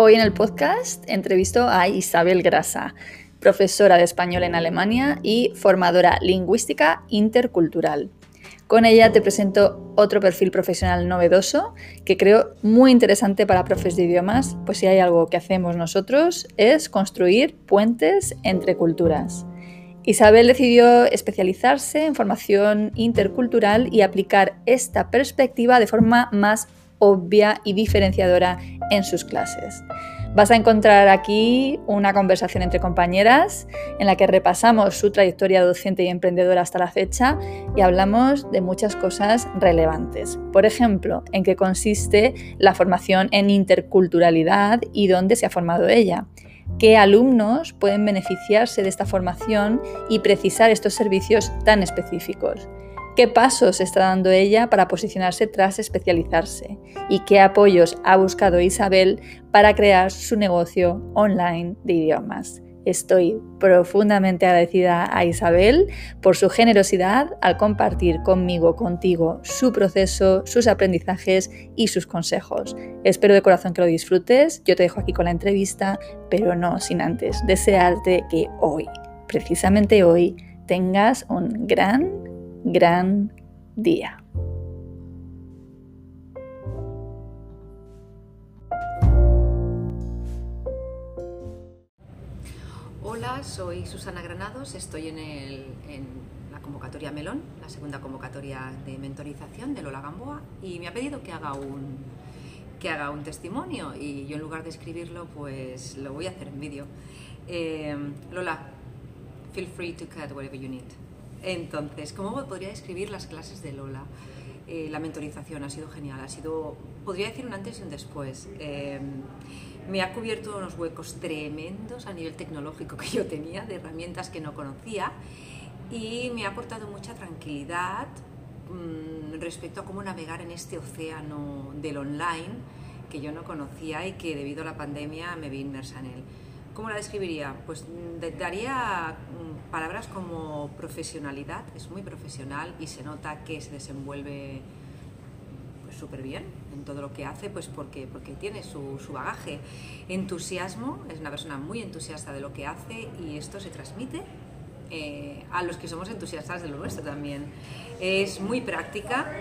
Hoy en el podcast entrevisto a Isabel Grasa, profesora de español en Alemania y formadora lingüística intercultural. Con ella te presento otro perfil profesional novedoso que creo muy interesante para profes de idiomas, pues si hay algo que hacemos nosotros es construir puentes entre culturas. Isabel decidió especializarse en formación intercultural y aplicar esta perspectiva de forma más obvia y diferenciadora en sus clases. Vas a encontrar aquí una conversación entre compañeras en la que repasamos su trayectoria docente y emprendedora hasta la fecha y hablamos de muchas cosas relevantes. Por ejemplo, en qué consiste la formación en interculturalidad y dónde se ha formado ella. ¿Qué alumnos pueden beneficiarse de esta formación y precisar estos servicios tan específicos? Qué pasos está dando ella para posicionarse tras especializarse y qué apoyos ha buscado Isabel para crear su negocio online de idiomas. Estoy profundamente agradecida a Isabel por su generosidad al compartir conmigo, contigo, su proceso, sus aprendizajes y sus consejos. Espero de corazón que lo disfrutes. Yo te dejo aquí con la entrevista, pero no sin antes desearte que hoy, precisamente hoy, tengas un gran gran día. Hola, soy Susana Granados, estoy en, la convocatoria Melón, la segunda convocatoria de mentorización de Lola Gamboa y me ha pedido que haga un, que haga un testimonio y yo en lugar de escribirlo pues lo voy a hacer en vídeo. Eh, Lola, feel free to cut whatever you need. Entonces, ¿cómo podría describir las clases de Lola? Eh, la mentorización ha sido genial, ha sido, podría decir un antes y un después. Em, me ha cubierto unos huecos tremendos a nivel tecnológico que yo tenía, de herramientas que no conocía, y me ha aportado mucha tranquilidad mm, respecto a cómo navegar en este océano del online que yo no conocía y que debido a la pandemia me vi inmersa en él. ¿Cómo la describiría? Pues mm, daría mm, palabras como profesionalidad, es muy profesional y se nota que se desenvuelve súper pues, bien en todo lo que hace, pues porque, porque tiene su, bagaje. Entusiasmo, es una persona muy entusiasta de lo que hace y esto se transmite eh, a los que somos entusiastas de lo nuestro también. Es muy práctica,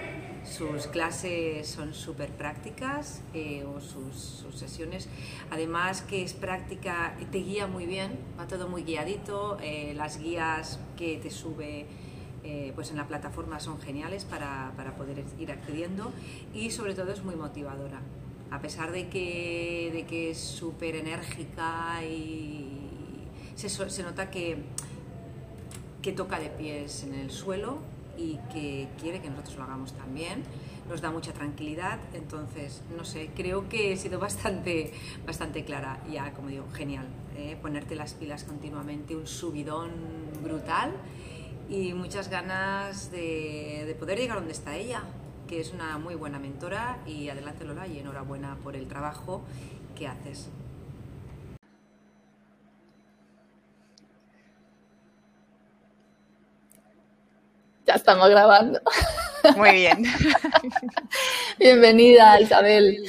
sus clases son súper prácticas eh, o sus, sesiones. Además que es práctica, te guía muy bien, va todo muy guiadito. Eh, las guías que te sube eh, pues en la plataforma son geniales para, para, poder ir accediendo y sobre todo es muy motivadora. A pesar de que, de que es súper enérgica y se, se nota que, que toca de pies en el suelo y que quiere que nosotros lo hagamos también. Nos da mucha tranquilidad, entonces, no sé, creo que he sido bastante, bastante clara. Ya, como digo, genial, ¿eh? ponerte las pilas continuamente, un subidón brutal y muchas ganas de, de poder llegar donde está ella, que es una muy buena mentora y adelante Lola y enhorabuena por el trabajo que haces. Ya estamos grabando. Muy bien. Bienvenida, Isabel.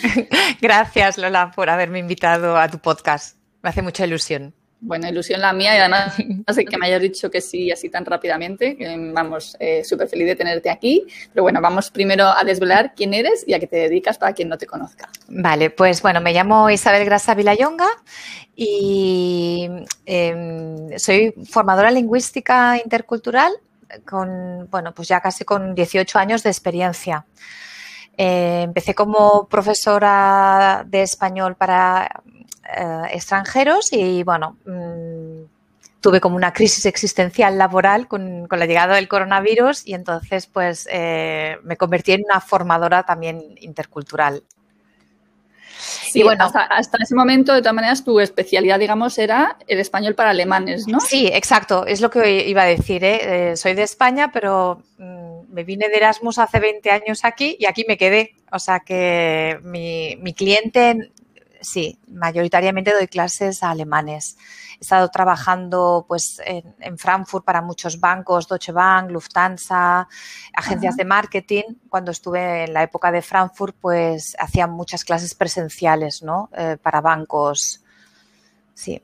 Gracias, Lola, por haberme invitado a tu podcast. Me hace mucha ilusión. Bueno, ilusión la mía y además que me hayas dicho que sí así tan rápidamente. Vamos, eh, súper feliz de tenerte aquí. Pero bueno, vamos primero a desvelar quién eres y a qué te dedicas para quien no te conozca. Vale, pues bueno, me llamo Isabel Grasa Vilayonga y em, soy formadora lingüística intercultural con, bueno, pues ya casi con 18 años de experiencia. Eh, empecé como profesora de español para eh, extranjeros y bueno, mm, tuve como una crisis existencial laboral con, la llegada del coronavirus y entonces pues eh, me convertí en una formadora también intercultural. Sí, y bueno, hasta, ese momento, de todas maneras, tu especialidad, digamos, era el español para alemanes, ¿no? Sí, exacto, es lo que iba a decir. ¿eh? soy de España, pero mm, me vine de Erasmus hace 20 años aquí y aquí me quedé. O sea que mi, mi cliente sí, mayoritariamente doy clases a alemanes. He estado trabajando pues en, Frankfurt para muchos bancos, Deutsche Bank, Lufthansa, agencias de marketing. Cuando estuve en la época de Frankfurt, pues hacía muchas clases presenciales, ¿no? Eh, para bancos. Sí.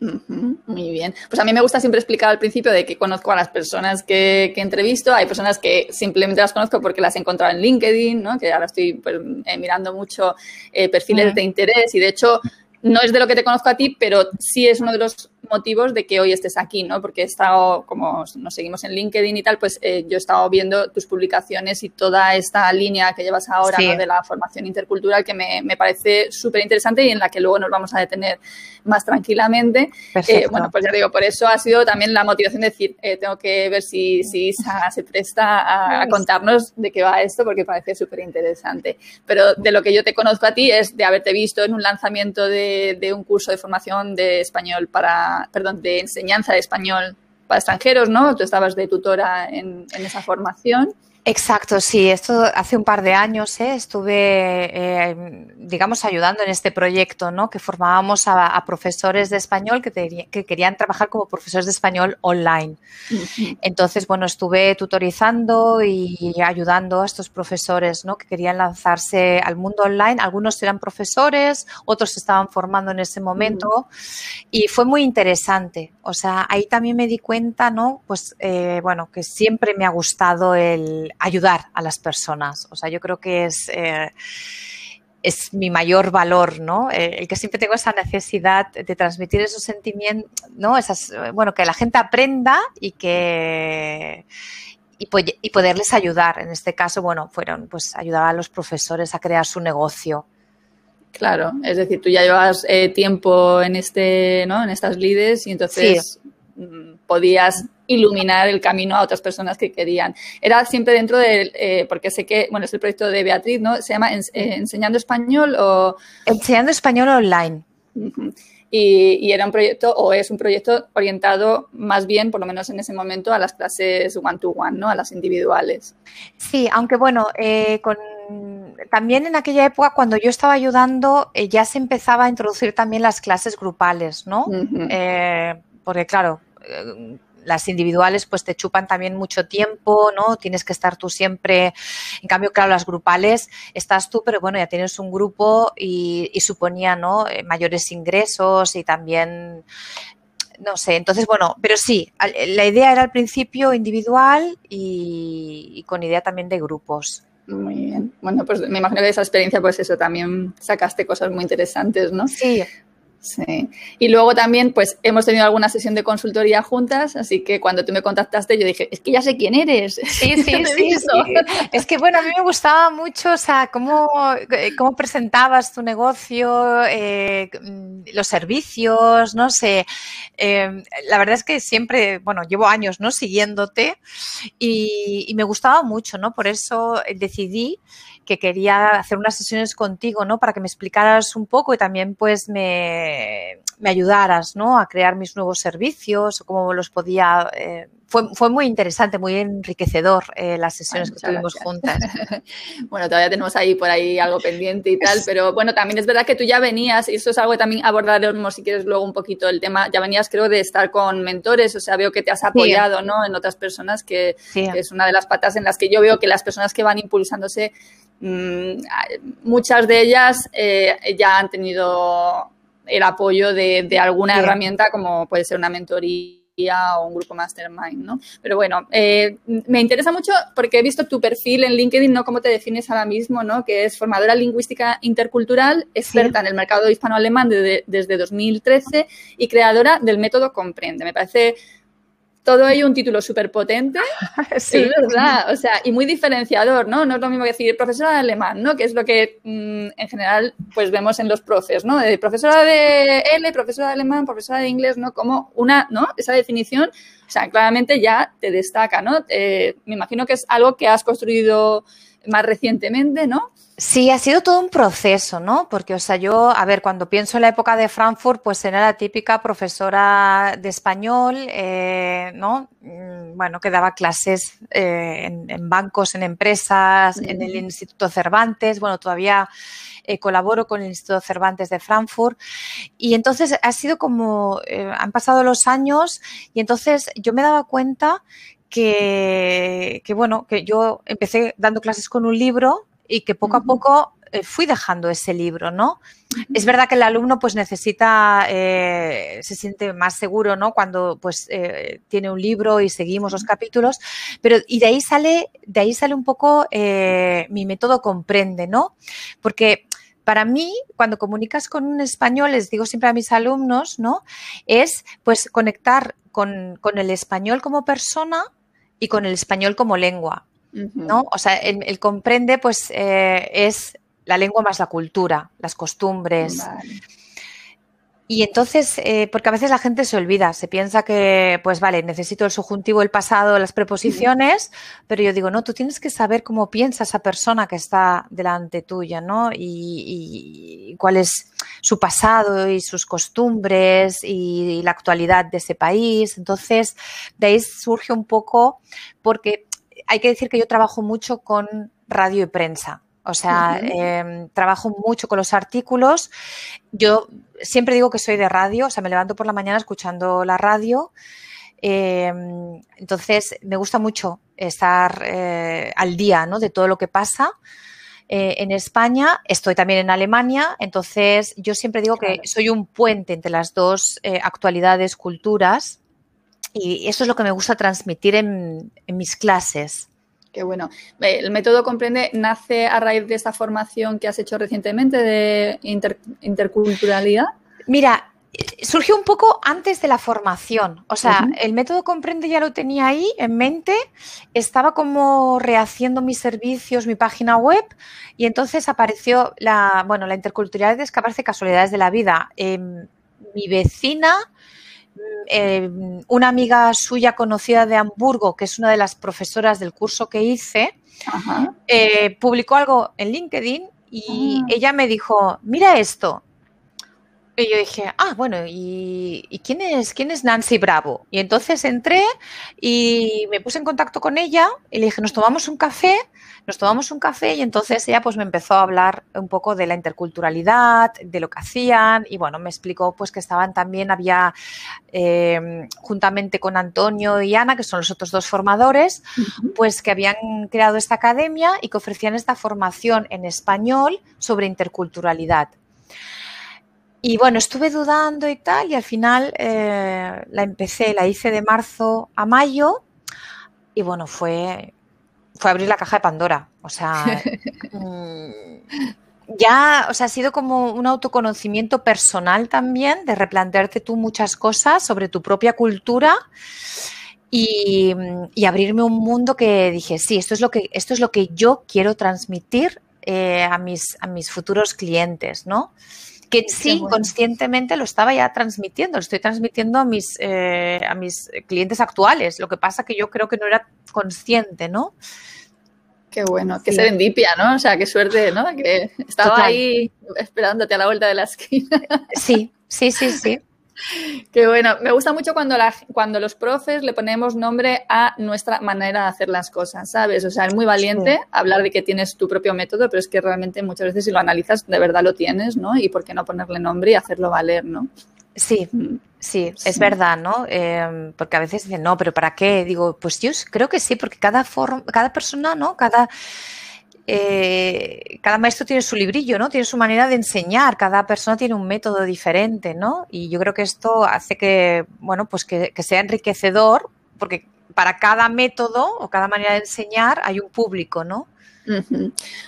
Muy bien. Pues a mí me gusta siempre explicar al principio de que conozco a las personas que, que entrevisto. Hay personas que simplemente las conozco porque las he encontrado en LinkedIn, ¿no? que ahora estoy pues, eh, mirando mucho eh, perfiles de interés y de hecho no es de lo que te conozco a ti, pero sí es uno de los motivos de que hoy estés aquí, ¿no? Porque he estado, como nos seguimos en LinkedIn y tal, pues eh, yo he estado viendo tus publicaciones y toda esta línea que llevas ahora de la formación intercultural que me, me parece súper interesante y en la que luego nos vamos a detener más tranquilamente. Eh, bueno, pues ya digo, por eso ha sido también la motivación de decir, eh, tengo que ver si, si Isa se presta a, contarnos de qué va esto porque parece súper interesante. Pero de lo que yo te conozco a ti es de haberte visto en un lanzamiento de, de un curso de formación de español para perdón, de enseñanza de español para extranjeros, ¿no? Tú estabas de tutora en, en esa formación. Exacto, sí, esto hace un par de años ¿eh? estuve, eh, digamos, ayudando en este proyecto, ¿no? Que formábamos a, profesores de español que, que, querían trabajar como profesores de español online. Entonces, bueno, estuve tutorizando y ayudando a estos profesores, ¿no? Que querían lanzarse al mundo online. Algunos eran profesores, otros se estaban formando en ese momento y fue muy interesante. O sea, ahí también me di cuenta, ¿no? Pues, eh, bueno, que siempre me ha gustado el ayudar a las personas. O sea, yo creo que es, eh, es mi mayor valor, ¿no? Eh, el que siempre tengo esa necesidad de transmitir esos sentimientos, ¿no? Esas, bueno, que la gente aprenda y que y, poderles ayudar. En este caso, bueno, fueron, pues ayudaba a los profesores a crear su negocio. Claro, es decir, tú ya llevas eh, tiempo en este, ¿no? En estas lides y entonces mm, podías iluminar el camino a otras personas que querían. Era siempre dentro de, eh, porque sé que, bueno, es el proyecto de Beatriz, ¿no? Se llama eh, Enseñando Español o... Enseñando Español Online. y, era un proyecto, o es un proyecto orientado más bien, por lo menos en ese momento, a las clases one-to-one, ¿no? A las individuales. Sí, aunque bueno, eh, con también en aquella época, cuando yo estaba ayudando, ya se empezaba a introducir también las clases grupales, ¿no? porque, claro, las individuales pues te chupan también mucho tiempo, ¿no? Tienes que estar tú siempre. En cambio, claro, las grupales estás tú, pero bueno, ya tienes un grupo y, suponía, ¿no? Eh, mayores ingresos y también no sé, entonces bueno, pero sí, la idea era al principio individual y, y, con idea también de grupos. Muy bien. Bueno, pues me imagino que de esa experiencia, pues eso, también sacaste cosas muy interesantes, ¿no? Sí, Sí. Y luego también, pues hemos tenido alguna sesión de consultoría juntas, así que cuando tú me contactaste, yo dije, es que ya sé quién eres. Sí, sí, sí, Es que bueno, a mí me gustaba mucho, o sea, cómo, eh, cómo presentabas tu negocio, eh, los servicios, no sé. Em, la verdad es que siempre, bueno, llevo años, ¿no? Siguiéndote y, y me gustaba mucho, ¿no? Por eso decidí que quería hacer unas sesiones contigo, ¿no? Para que me explicaras un poco y también pues me, me ayudaras, ¿no? A crear mis nuevos servicios o cómo los podía eh, fue, fue muy interesante, muy enriquecedor eh, las sesiones que tuvimos juntas. bueno, todavía tenemos ahí por ahí algo pendiente y tal, pero bueno, también es verdad que tú ya venías, y eso es algo que también abordaremos si quieres luego un poquito el tema, ya venías creo de estar con mentores, o sea, veo que te has apoyado, ¿no? En otras personas, que, es una de las patas en las que yo veo que las personas que van impulsándose, mmm, muchas de ellas eh, ya han tenido el apoyo de, de alguna herramienta como puede ser una mentoría o un grupo mastermind, ¿no? Pero bueno, eh, me interesa mucho porque he visto tu perfil en LinkedIn, ¿no? Cómo te defines ahora mismo, ¿no? Que es formadora lingüística intercultural, experta en el mercado hispano-alemán desde, desde 2013 y creadora del método Comprende. Me parece todo ello un título súper potente. sí. Es verdad, o sea, y muy diferenciador, ¿no? No es lo mismo que decir profesora de alemán, ¿no? Que es lo que mm, en general pues vemos en los profes, ¿no? De profesora de L, profesora de alemán, profesora de inglés, ¿no? Como una, ¿no? Esa definición, o sea, claramente ya te destaca, ¿no? Eh, me imagino que es algo que has construido más recientemente, ¿no? Sí, ha sido todo un proceso, ¿no? Porque, o sea, yo, a ver, cuando pienso en la época de Frankfurt, pues era la típica profesora de español, eh, ¿no? Mm, bueno, que daba clases eh, en, bancos, en empresas, en el Instituto Cervantes, bueno, todavía eh, colaboro con el Instituto Cervantes de Frankfurt. Y entonces ha sido como, han pasado los años y entonces yo me daba cuenta que, que, bueno, que yo empecé dando clases con un libro y que poco a poco eh, fui dejando ese libro, ¿no? Es verdad que el alumno pues necesita, eh, se siente más seguro, ¿no? Cuando pues eh, tiene un libro y seguimos los capítulos, pero y de ahí sale, de ahí sale un poco mi método comprende, ¿no? Porque para mí, cuando comunicas con un español, les digo siempre a mis alumnos, ¿no? Es pues conectar con, con el español como persona y con el español como lengua. ¿No? O sea, el, comprende, pues, eh, es la lengua más la cultura, las costumbres. Y entonces, eh, porque a veces la gente se olvida, se piensa que, pues vale, necesito el subjuntivo, el pasado, las preposiciones, pero yo digo, no, tú tienes que saber cómo piensa esa persona que está delante tuya, ¿no? Y, cuál es su pasado y sus costumbres y, la actualidad de ese país. Entonces, de ahí surge un poco, porque hay que decir que yo trabajo mucho con radio y prensa. O sea, em, trabajo mucho con los artículos. Yo siempre digo que soy de radio, o sea, me levanto por la mañana escuchando la radio. Em, entonces, me gusta mucho estar eh, al día ¿no? de todo lo que pasa. Eh, en España, estoy también en Alemania, entonces yo siempre digo que soy un puente entre las dos eh, actualidades, culturas, y eso es lo que me gusta transmitir en, mis clases. Qué bueno. El método Comprende nace a raíz de esta formación que has hecho recientemente de interculturalidad. Mira, surgió un poco antes de la formación. O sea, el método Comprende ya lo tenía ahí en mente, estaba como rehaciendo mis servicios, mi página web, y entonces apareció la, bueno, la interculturalidad es que aparece casualidades de la vida. Em, mi vecina eh, una amiga suya conocida de Hamburgo, que es una de las profesoras del curso que hice, eh, publicó algo en LinkedIn y ah. ella me dijo, mira esto. Y yo dije, ah, bueno, ¿y, quién, es, quién es Nancy Bravo? Y entonces entré y me puse en contacto con ella y le dije, nos tomamos un café nos tomamos un café y entonces ella pues me empezó a hablar un poco de la interculturalidad, de lo que hacían y bueno, me explicó pues que estaban también, había eh, juntamente con Antonio y Ana, que son los otros dos formadores, pues que habían creado esta academia y que ofrecían esta formación en español sobre interculturalidad. Y bueno, estuve dudando y tal, y al final eh, la empecé, la hice de marzo a mayo, y bueno, fue fue abrir la caja de Pandora. O sea, mm, ya, o sea, ha sido como un autoconocimiento personal también, de replantearte tú muchas cosas sobre tu propia cultura. Y, abrirme un mundo que dije, sí, esto es lo que, esto es lo que yo quiero transmitir eh, a, mis, a mis futuros clientes, ¿no? Que sí, conscientemente lo estaba ya transmitiendo, lo estoy transmitiendo a mis, eh, a mis clientes actuales. Lo que pasa que yo creo que no era consciente, ¿no? Qué bueno, qué serendipia, ¿no? O sea, qué suerte, ¿no? Que estaba ahí esperándote a la vuelta de la esquina. Sí, sí, sí, sí. Qué bueno. Me gusta mucho cuando, la, cuando los profes le ponemos nombre a nuestra manera de hacer las cosas, ¿sabes? O sea, es muy valiente hablar de que tienes tu propio método, pero es que realmente muchas veces si lo analizas, de verdad lo tienes, ¿no? Y por qué no ponerle nombre y hacerlo valer, ¿no? Sí, mm. sí, es verdad, ¿no? Em, porque a veces dicen, no, pero ¿para qué? Digo, pues yo creo que sí, porque cada, cada persona, ¿no? Cada eh, cada maestro tiene su librillo, ¿no? Tiene su manera de enseñar, cada persona tiene un método diferente, ¿no? Y yo creo que esto hace que, bueno, pues que, sea enriquecedor, porque para cada método o cada manera de enseñar hay un público, ¿no?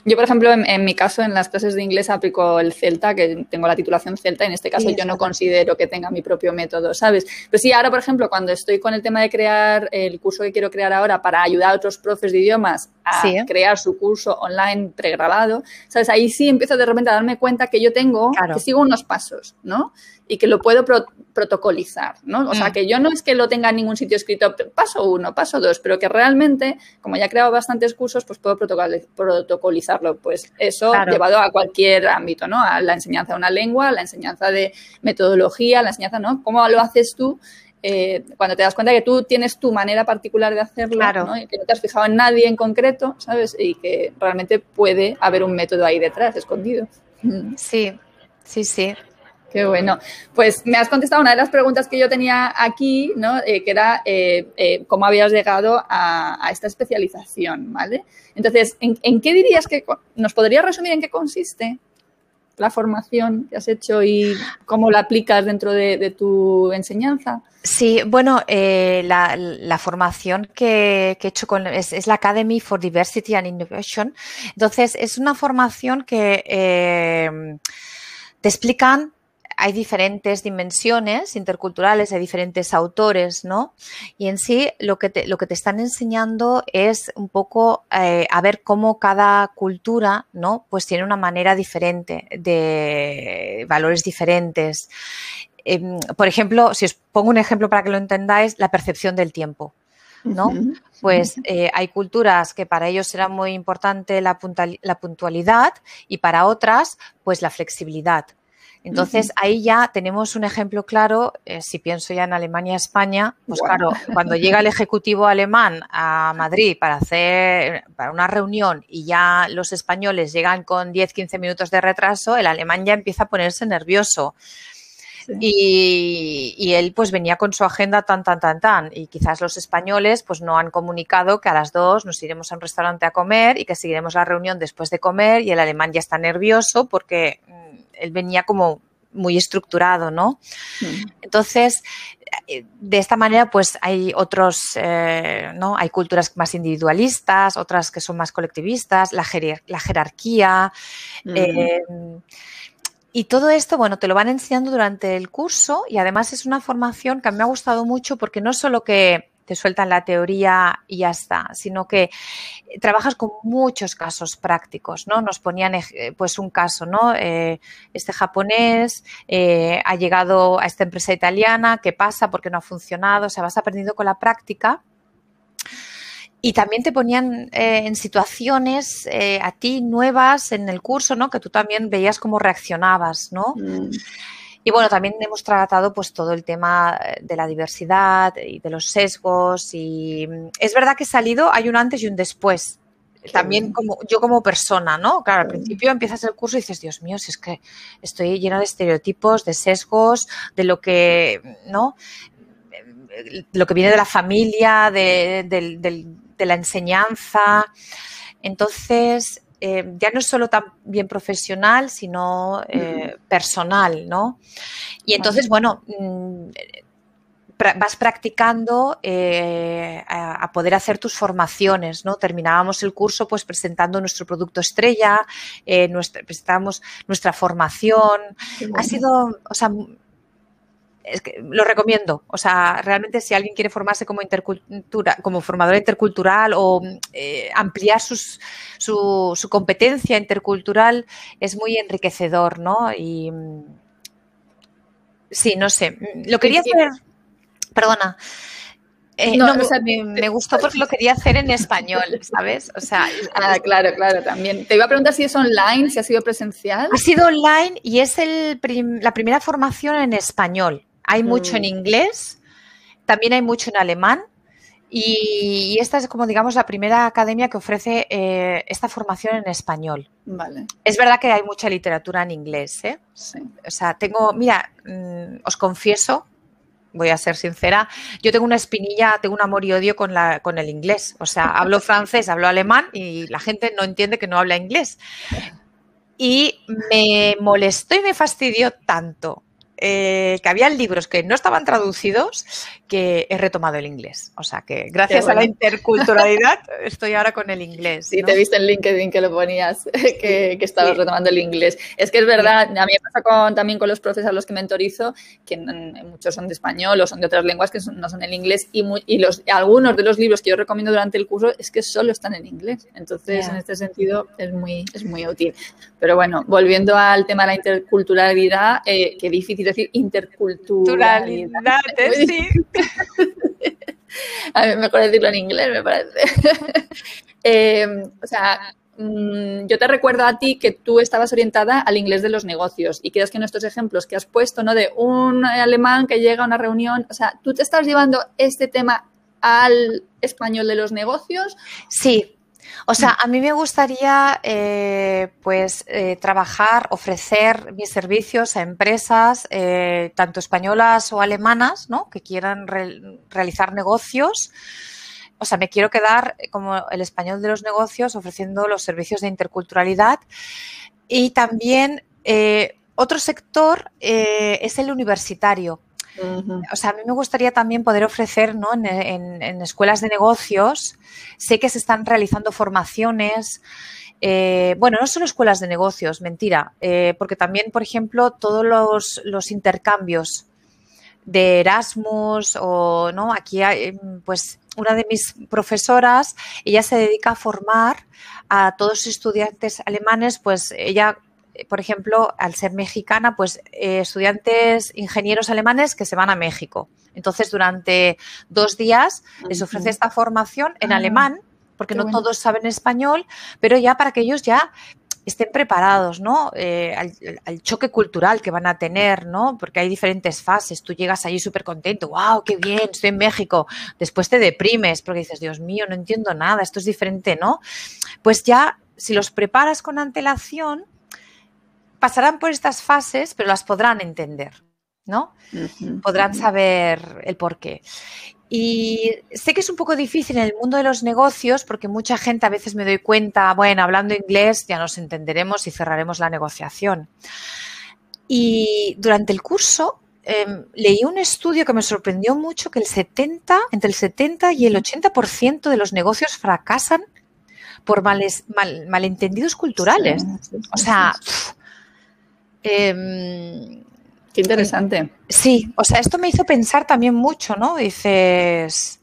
Yo, por ejemplo, en, mi caso, en las clases de inglés aplico el Celta, que tengo la titulación Celta. En este caso, yo no considero que tenga mi propio método, ¿sabes? Pero sí, ahora, por ejemplo, cuando estoy con el tema de crear el curso que quiero crear ahora para ayudar a otros profes de idiomas a crear su curso online pregrabado, ¿sabes? Ahí sí empiezo de repente a darme cuenta que yo tengo, que sigo unos pasos, ¿no? Y que lo puedo protocolizar, ¿no? O sea, mm. que yo no es que lo tenga en ningún sitio escrito paso uno, paso dos, pero que realmente, como ya he creado bastantes cursos, pues puedo protocolizarlo. Pues eso llevado a cualquier ámbito, ¿no? A la enseñanza de una lengua, a la enseñanza de metodología, a la enseñanza, ¿no? ¿Cómo lo haces tú? Eh, cuando te das cuenta que tú tienes tu manera particular de hacerlo ¿no? y que no te has fijado en nadie en concreto, ¿sabes? Y que realmente puede haber un método ahí detrás, escondido. Sí, sí, sí. Qué bueno. Pues me has contestado una de las preguntas que yo tenía aquí, ¿no? Eh, que era eh, cómo habías llegado a, esta especialización, ¿vale? Entonces, ¿en, ¿en, qué dirías que nos podrías resumir en qué consiste? la formación que has hecho y cómo la aplicas dentro de, tu enseñanza? Sí, bueno, eh, la, formación que, he hecho con, es, la Academy for Diversity and Innovation. Entonces, es una formación que eh, te explican hay diferentes dimensiones interculturales, hay diferentes autores, ¿no? Y en sí lo que te, lo que te están enseñando es un poco eh, a ver cómo cada cultura, ¿no? Pues tiene una manera diferente, de valores diferentes. Em, por ejemplo, si os pongo un ejemplo para que lo entendáis, la percepción del tiempo. ¿no? Pues eh, hay culturas que para ellos será muy importante la, la, puntualidad y para otras, pues la flexibilidad. Entonces, ahí ya tenemos un ejemplo claro, eh, si pienso ya en Alemania, España, pues claro, cuando llega el Ejecutivo alemán a Madrid para hacer para una reunión y ya los españoles llegan con 10, 15 minutos de retraso, el alemán ya empieza a ponerse nervioso. Y, y, él pues venía con su agenda tan, tan, tan, tan. Y quizás los españoles pues no han comunicado que a las dos nos iremos a un restaurante a comer y que seguiremos la reunión después de comer y el alemán ya está nervioso porque él venía como muy estructurado, ¿no? Mm. Entonces, eh, de esta manera, pues hay otros, eh, ¿no? Hay culturas más individualistas, otras que son más colectivistas, la, jerarquía. Mm. Eh, y todo esto, bueno, te lo van enseñando durante el curso y además es una formación que a mí me ha gustado mucho porque no solo que te sueltan la teoría y ya está, sino que eh, trabajas con muchos casos prácticos, ¿no? Nos ponían pues un caso, ¿no? Eh, este japonés eh, ha llegado a esta empresa italiana, ¿qué pasa? ¿Por qué no ha funcionado? O sea, vas aprendiendo con la práctica. Y también te ponían en situaciones a ti nuevas en el curso, ¿no? Que tú también veías cómo reaccionabas, ¿no? Mm. Y bueno, también hemos tratado pues todo el tema eh, de la diversidad y de los sesgos y mm, es verdad que he salido, hay un antes y un después. También como yo como persona, ¿no? Claro, al principio empiezas el curso y dices, Dios mío, si es que estoy llena de estereotipos, de sesgos, de lo que, ¿no? Lo que viene de la familia, de, de la enseñanza. Entonces, eh, ya no es solo tan bien profesional, sino eh, personal, ¿no? Y entonces, bueno, mm, vas practicando eh, a, poder hacer tus formaciones, ¿no? Terminábamos el curso pues presentando nuestro producto estrella, nuestra, presentábamos nuestra formación. Ha sido, o sea, es que lo recomiendo. O sea, realmente si alguien quiere formarse como intercultura, como formador intercultural o eh, ampliar su, su, competencia intercultural, es muy enriquecedor, ¿no? Y sí, no sé. Lo quería hacer. Perdona. Eh, no, me, gustó porque lo quería hacer en español, ¿sabes? O sea, ah, claro, claro, también. Te iba a preguntar si es online, si ha sido presencial. Ha sido online y es el la primera formación en español. Hay mucho en mm. inglés, también hay mucho en alemán. Y, esta es como, digamos, la primera academia que ofrece eh, esta formación en español. Vale. Es verdad que hay mucha literatura en inglés, ¿eh? Sí. O sea, tengo, mira, mm, os confieso, voy a ser sincera, yo tengo una espinilla, tengo un amor y odio con, la, con el inglés. O sea, hablo francés, hablo alemán y la gente no entiende que no habla inglés. Y me molestó y me fastidió tanto eh, que había libros que no estaban traducidos que he retomado el inglés. O sea que gracias a la interculturalidad estoy ahora con el inglés. Sí, te he visto en LinkedIn que lo ponías, que, que estabas retomando el inglés. Es que es verdad, a mí me pasa con, también con los profes a los que mentorizo, que muchos son de español o son de otras lenguas que no son el inglés y, y los, algunos de los libros que yo recomiendo durante el curso es que solo están en inglés. Entonces, en este sentido, es muy, es muy útil. Pero bueno, volviendo al tema de la interculturalidad, eh, qué difícil decir interculturalidad. sí. A mí mejor decirlo en inglés, me parece. Eh, o sea, mm, yo te recuerdo a ti que tú estabas orientada al inglés de los negocios y crees que en estos ejemplos que has puesto, ¿no? De un alemán que llega a una reunión, o sea, ¿tú te estás llevando este tema al español de los negocios? Sí, o sea, a mí me gustaría eh, pues eh, trabajar, ofrecer mis servicios a empresas, eh, tanto españolas o alemanas, ¿no? Que quieran realizar negocios. O sea, me quiero quedar como el español de los negocios ofreciendo los servicios de interculturalidad. Y también otro sector es el universitario. O sea, a mí me gustaría también poder ofrecer ¿no? en, escuelas de negocios, sé que se están realizando formaciones, eh, bueno, no solo escuelas de negocios, mentira, eh, porque también, por ejemplo, todos los, intercambios de Erasmus o no, aquí hay, pues una de mis profesoras, ella se dedica a formar a todos los estudiantes alemanes, pues ella por ejemplo, al ser mexicana, pues eh, estudiantes ingenieros alemanes que se van a México. Entonces, durante dos días les ofrece esta formación en ah, alemán, porque no todos saben español, pero ya para que ellos ya estén preparados, ¿no? Eh, al, choque cultural que van a tener, ¿no? Porque hay diferentes fases. Tú llegas allí súper contento, wow, qué bien, estoy en México. Después te deprimes porque dices, Dios mío, no entiendo nada, esto es diferente, ¿no? Pues ya, si los preparas con antelación, pasarán por estas fases, pero las podrán entender, ¿no? Podrán saber el por qué. Y sé que es un poco difícil en el mundo de los negocios porque mucha gente a veces me doy cuenta, bueno, hablando inglés ya nos entenderemos y cerraremos la negociación. Y durante el curso em, leí un estudio que me sorprendió mucho que el 70, entre el 70 y el 80% de los negocios fracasan por males, malentendidos culturales. o sea, Em, Qué interesante. Sí, o sea, esto me hizo pensar también mucho, ¿no? Dices...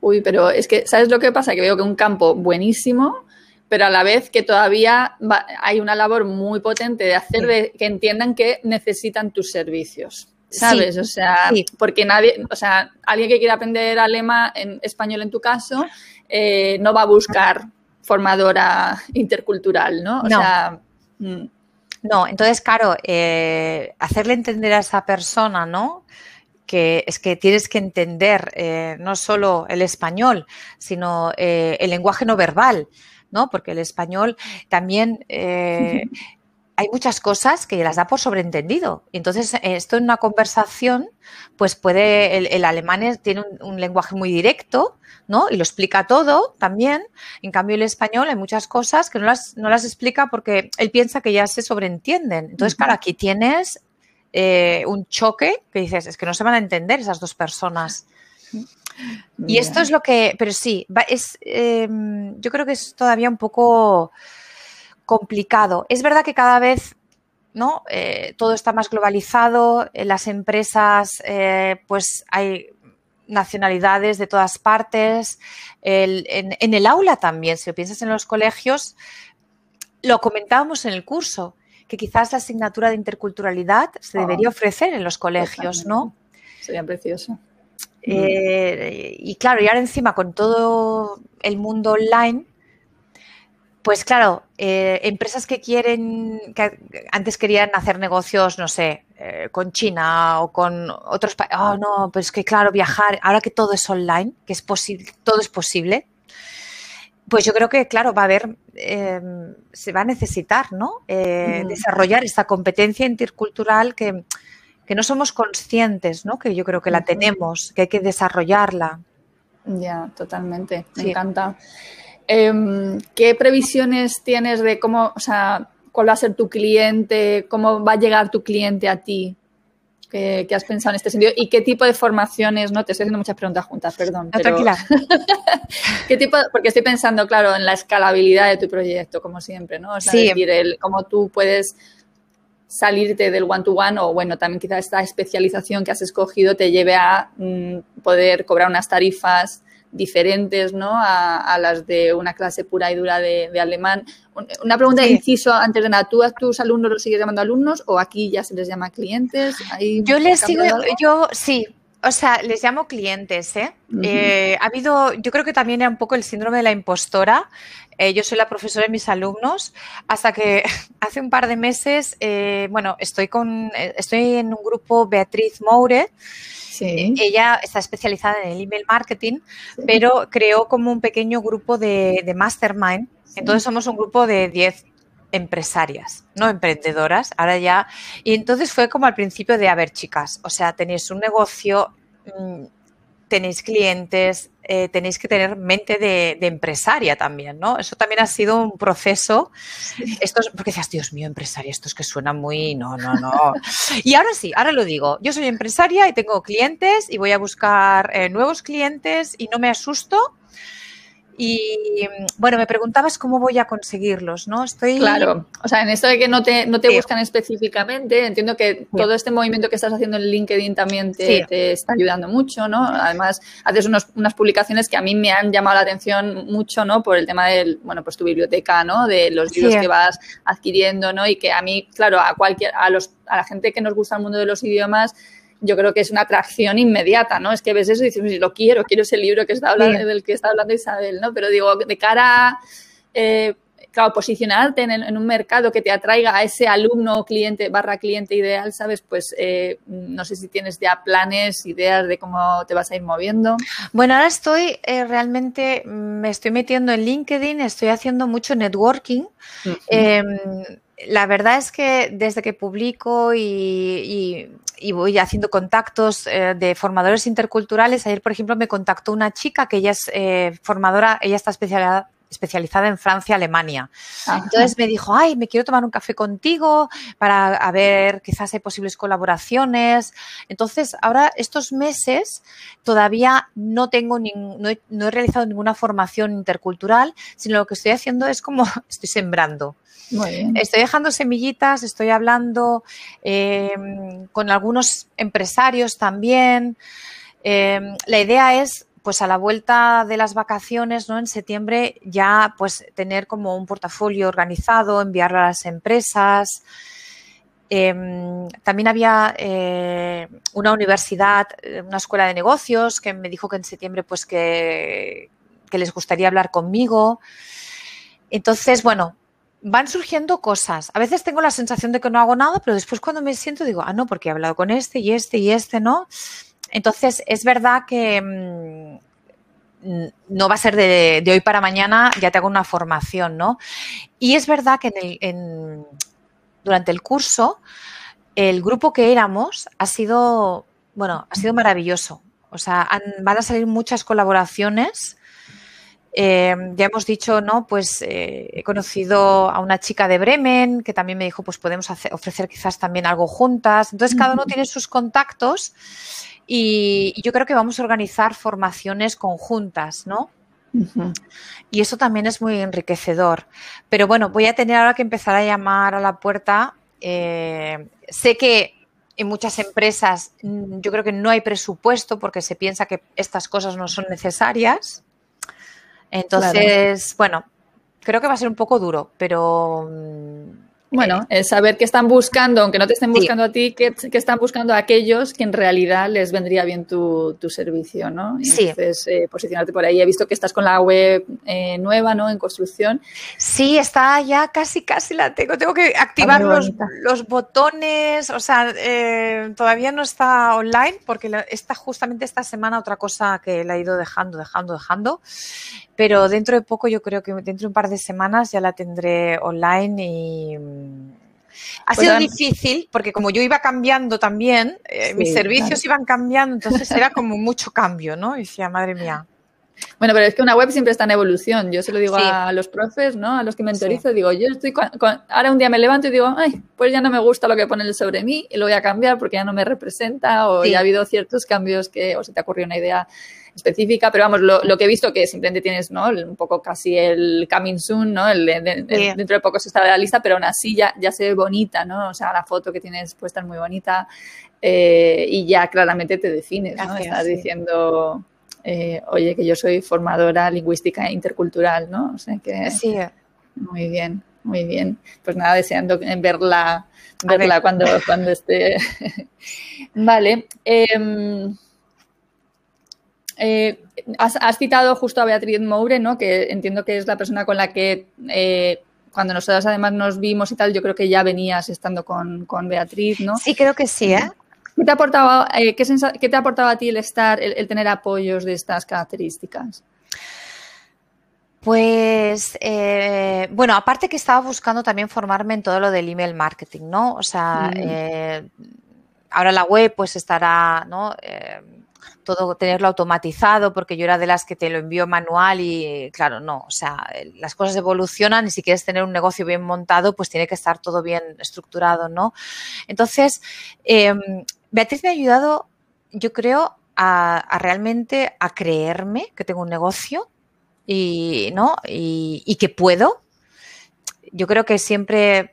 Uy, pero es que, ¿sabes lo que pasa? Que veo que un campo buenísimo, pero a la vez que todavía hay una labor muy potente de hacer de que entiendan que necesitan tus servicios. ¿Sabes? O sea, porque nadie, o sea, alguien que quiera aprender alemán, en español en tu caso, eh, no va a buscar formadora intercultural, ¿no? O sea. Mm. No, entonces, claro, eh, hacerle entender a esa persona, ¿no? que es que tienes que entender eh, no solo el español, sino eh, el lenguaje no verbal, ¿no? Porque el español también hay muchas cosas que las da por sobreentendido. Entonces, esto en una conversación, pues puede, el, alemán tiene un, lenguaje muy directo, ¿no? Y lo explica todo también. En cambio, el español hay muchas cosas que no las, no las explica porque él piensa que ya se sobreentienden. Entonces, claro, aquí tienes eh, un choque que dices, es que no se van a entender esas dos personas. Y esto es lo que, pero sí, es, em, yo creo que es todavía un poco complicado. Es verdad que cada vez ¿no? Eh, todo está más globalizado, en las empresas eh, pues hay nacionalidades de todas partes, en, el aula también, si lo piensas en los colegios, lo comentábamos en el curso, que quizás la asignatura de interculturalidad se debería oh. ofrecer en los colegios, ¿no? Sería precioso. Eh, y claro, y ahora encima con todo el mundo online, pues claro, eh, empresas que quieren, que antes querían hacer negocios, no sé, eh, con China o con otros países. Oh, no, pues que claro, viajar, ahora que todo es online, que es posible, todo es posible, pues yo creo que, claro, va a haber, em, se va a necesitar, ¿no? Eh, mm. Desarrollar esta competencia intercultural que, que, no somos conscientes, ¿no? Que yo creo que la tenemos, que hay que desarrollarla. Ya, totalmente. Me encanta. Em, ¿Qué previsiones tienes de cómo, o sea, cuál va a ser tu cliente, cómo va a llegar tu cliente a ti. ¿Qué, has pensado en este sentido? ¿Y qué tipo de formaciones? No, te estoy haciendo muchas preguntas juntas, perdón. tranquila. ¿Qué tipo? Porque estoy pensando, claro, en la escalabilidad de tu proyecto, como siempre, ¿no? O sea, sí. decir, el, cómo tú puedes salirte del one-to-one o, bueno, también quizá esta especialización que has escogido te lleve a mm, poder cobrar unas tarifas diferentes ¿no? A, las de una clase pura y dura de, alemán. Una pregunta de inciso antes de nada, ¿tú a tus alumnos los sigues llamando alumnos o aquí ya se les llama clientes? Yo les sigo, yo sí, o sea, les llamo clientes, ¿eh? ¿eh? Ha habido, yo creo que también era un poco el síndrome de la impostora. Eh, yo soy la profesora de mis alumnos, hasta que hace un par de meses, eh, bueno, estoy con, estoy en un grupo Beatriz Moure, ella está especializada en el email marketing, pero creó como un pequeño grupo de, mastermind. Entonces somos un grupo de 10 empresarias, no emprendedoras, ahora ya. Y entonces fue como al principio de, a ver, chicas, o sea, tenéis un negocio, mm, tenéis clientes, eh, tenéis que tener mente de, empresaria también, ¿no? Eso también ha sido un proceso. Esto porque decías, Dios mío, empresaria, esto es que suena muy. No, no, no. Y ahora sí, ahora lo digo. Yo soy empresaria y tengo clientes y voy a buscar eh, nuevos clientes y no me asusto y bueno, me preguntabas cómo voy a conseguirlos, ¿no? Estoy. Claro, o sea, en esto de que no te, no te buscan específicamente, entiendo que todo este movimiento que estás haciendo en LinkedIn también te, está ayudando mucho, ¿no? Además, haces unas publicaciones que a mí me han llamado la atención mucho, ¿no? Por el tema del, bueno, pues tu biblioteca, ¿no? De los libros que vas adquiriendo, ¿no? Y que a mí, claro, a cualquier, a los, a la gente que nos gusta el mundo de los idiomas, yo creo que es una atracción inmediata, ¿no? Es que ves eso y dices, lo quiero, quiero ese libro que está hablando, del que está hablando Isabel, ¿no? Pero digo, de cara a, eh, claro, posicionarte en, un mercado que te atraiga a ese alumno o cliente barra cliente ideal, ¿sabes? Pues eh, no sé si tienes ya planes, ideas de cómo te vas a ir moviendo. Bueno, ahora estoy eh, realmente, me estoy metiendo en LinkedIn, estoy haciendo mucho networking la verdad es que desde que publico y, voy haciendo contactos eh, de formadores interculturales, ayer, por ejemplo, me contactó una chica que ella es eh, formadora, ella está especializada especializada en Francia, Alemania. Entonces me dijo, ay, me quiero tomar un café contigo para ver, quizás hay posibles colaboraciones. Entonces, ahora estos meses todavía no tengo no, he, realizado ninguna formación intercultural, sino lo que estoy haciendo es como estoy sembrando. Estoy dejando semillitas, estoy hablando em, con algunos empresarios también. Em, la idea es pues a la vuelta de las vacaciones, ¿no? En septiembre ya pues tener como un portafolio organizado, enviarlo a las empresas. Em, también había eh, una universidad, eh, una escuela de negocios que me dijo que en septiembre pues que, que les gustaría hablar conmigo. Entonces, bueno, van surgiendo cosas. A veces tengo la sensación de que no hago nada, pero después cuando me siento digo, ah, no, porque he hablado con este y este y este, ¿no? Entonces, es verdad que mm, no va a ser de, hoy para mañana, ya te hago una formación, ¿no? Y es verdad que en durante el curso, el grupo que éramos ha sido, bueno, ha sido maravilloso. O sea, van a salir muchas colaboraciones. Eh, ya hemos dicho, ¿no? Pues eh, he conocido a una chica de Bremen que también me dijo, pues podemos ofrecer quizás también algo juntas. Entonces, cada uno tiene sus contactos y, yo creo que vamos a organizar formaciones conjuntas, ¿no? Y eso también es muy enriquecedor. Pero bueno, voy a tener ahora que empezar a llamar a la puerta. Eh, sé que en muchas empresas mm, yo creo que no hay presupuesto porque se piensa que estas cosas no son necesarias. Entonces, bueno, creo que va a ser un poco duro, pero mm, bueno, es saber qué están buscando, aunque no te estén buscando a ti, qué, están buscando a aquellos que en realidad les vendría bien tu, servicio, ¿no? sí. Entonces, eh, posicionarte por ahí. He visto que estás con la web eh, nueva, ¿no? En construcción. Sí, está ya casi, casi la tengo. Tengo que activar los, botones, o sea, eh, todavía no está online porque está justamente esta semana otra cosa que la he ido dejando, dejando, dejando pero dentro de poco, yo creo que dentro de un par de semanas ya la tendré online y mm, ha pues sido difícil porque como yo iba cambiando también, eh, mis servicios iban cambiando, entonces era como mucho cambio, ¿no? Y decía, madre mía. Bueno, pero es que una web siempre está en evolución. Yo se lo digo a los profes, ¿no? A los que mentorizo, digo, yo estoy con, ahora un día me levanto y digo, ay, pues ya no me gusta lo que pone sobre mí y lo voy a cambiar porque ya no me representa o ya ha habido ciertos cambios que o se te ocurrió una idea específica, pero vamos, lo, lo, que he visto que simplemente tienes, ¿no? Un poco casi el coming soon, ¿no? El, dentro de poco se está la lista, pero aún así ya, ya se ve bonita, ¿no? O sea, la foto que tienes puesta es muy bonita eh, y ya claramente te defines, ¿no? Estás diciendo, eh, oye, que yo soy formadora lingüística e intercultural, ¿no? O sea que... Sí. Muy bien, muy bien. Pues nada, deseando verla, verla cuando, cuando esté. vale. Eh, eh, has, citado justo a Beatriz Moure, ¿no? Que entiendo que es la persona con la que eh, cuando nosotros además nos vimos y tal, yo creo que ya venías estando con, Beatriz, ¿no? Sí, creo que sí, ¿eh? ¿Qué te ha aportado, eh, qué, te ha aportado a ti el estar, el, tener apoyos de estas características? Pues, bueno, aparte que estaba buscando también formarme en todo lo del email marketing, ¿no? O sea, mm. ahora la web pues estará, ¿no? Todo tenerlo automatizado, porque yo era de las que te lo envío manual y claro, no, o sea, las cosas evolucionan y si quieres tener un negocio bien montado, pues tiene que estar todo bien estructurado, ¿no? Entonces, em, Beatriz me ha ayudado, yo creo, a, realmente a creerme que tengo un negocio y, ¿no? y que puedo. Yo creo que siempre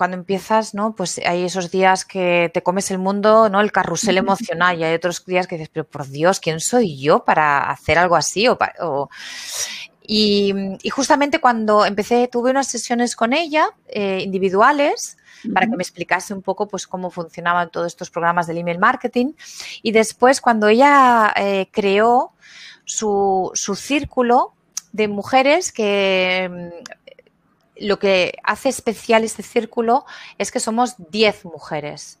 cuando empiezas, ¿no? Pues hay esos días que te comes el mundo, ¿no? El carrusel emocional y hay otros días que dices, pero por Dios, ¿quién soy yo para hacer algo así? O, Y, justamente cuando empecé, tuve unas sesiones con ella, eh, individuales, para que me explicase un poco pues cómo funcionaban todos estos programas del email marketing. Y después, cuando ella eh, creó su, su círculo de mujeres que lo que hace especial este círculo es que somos 10 mujeres.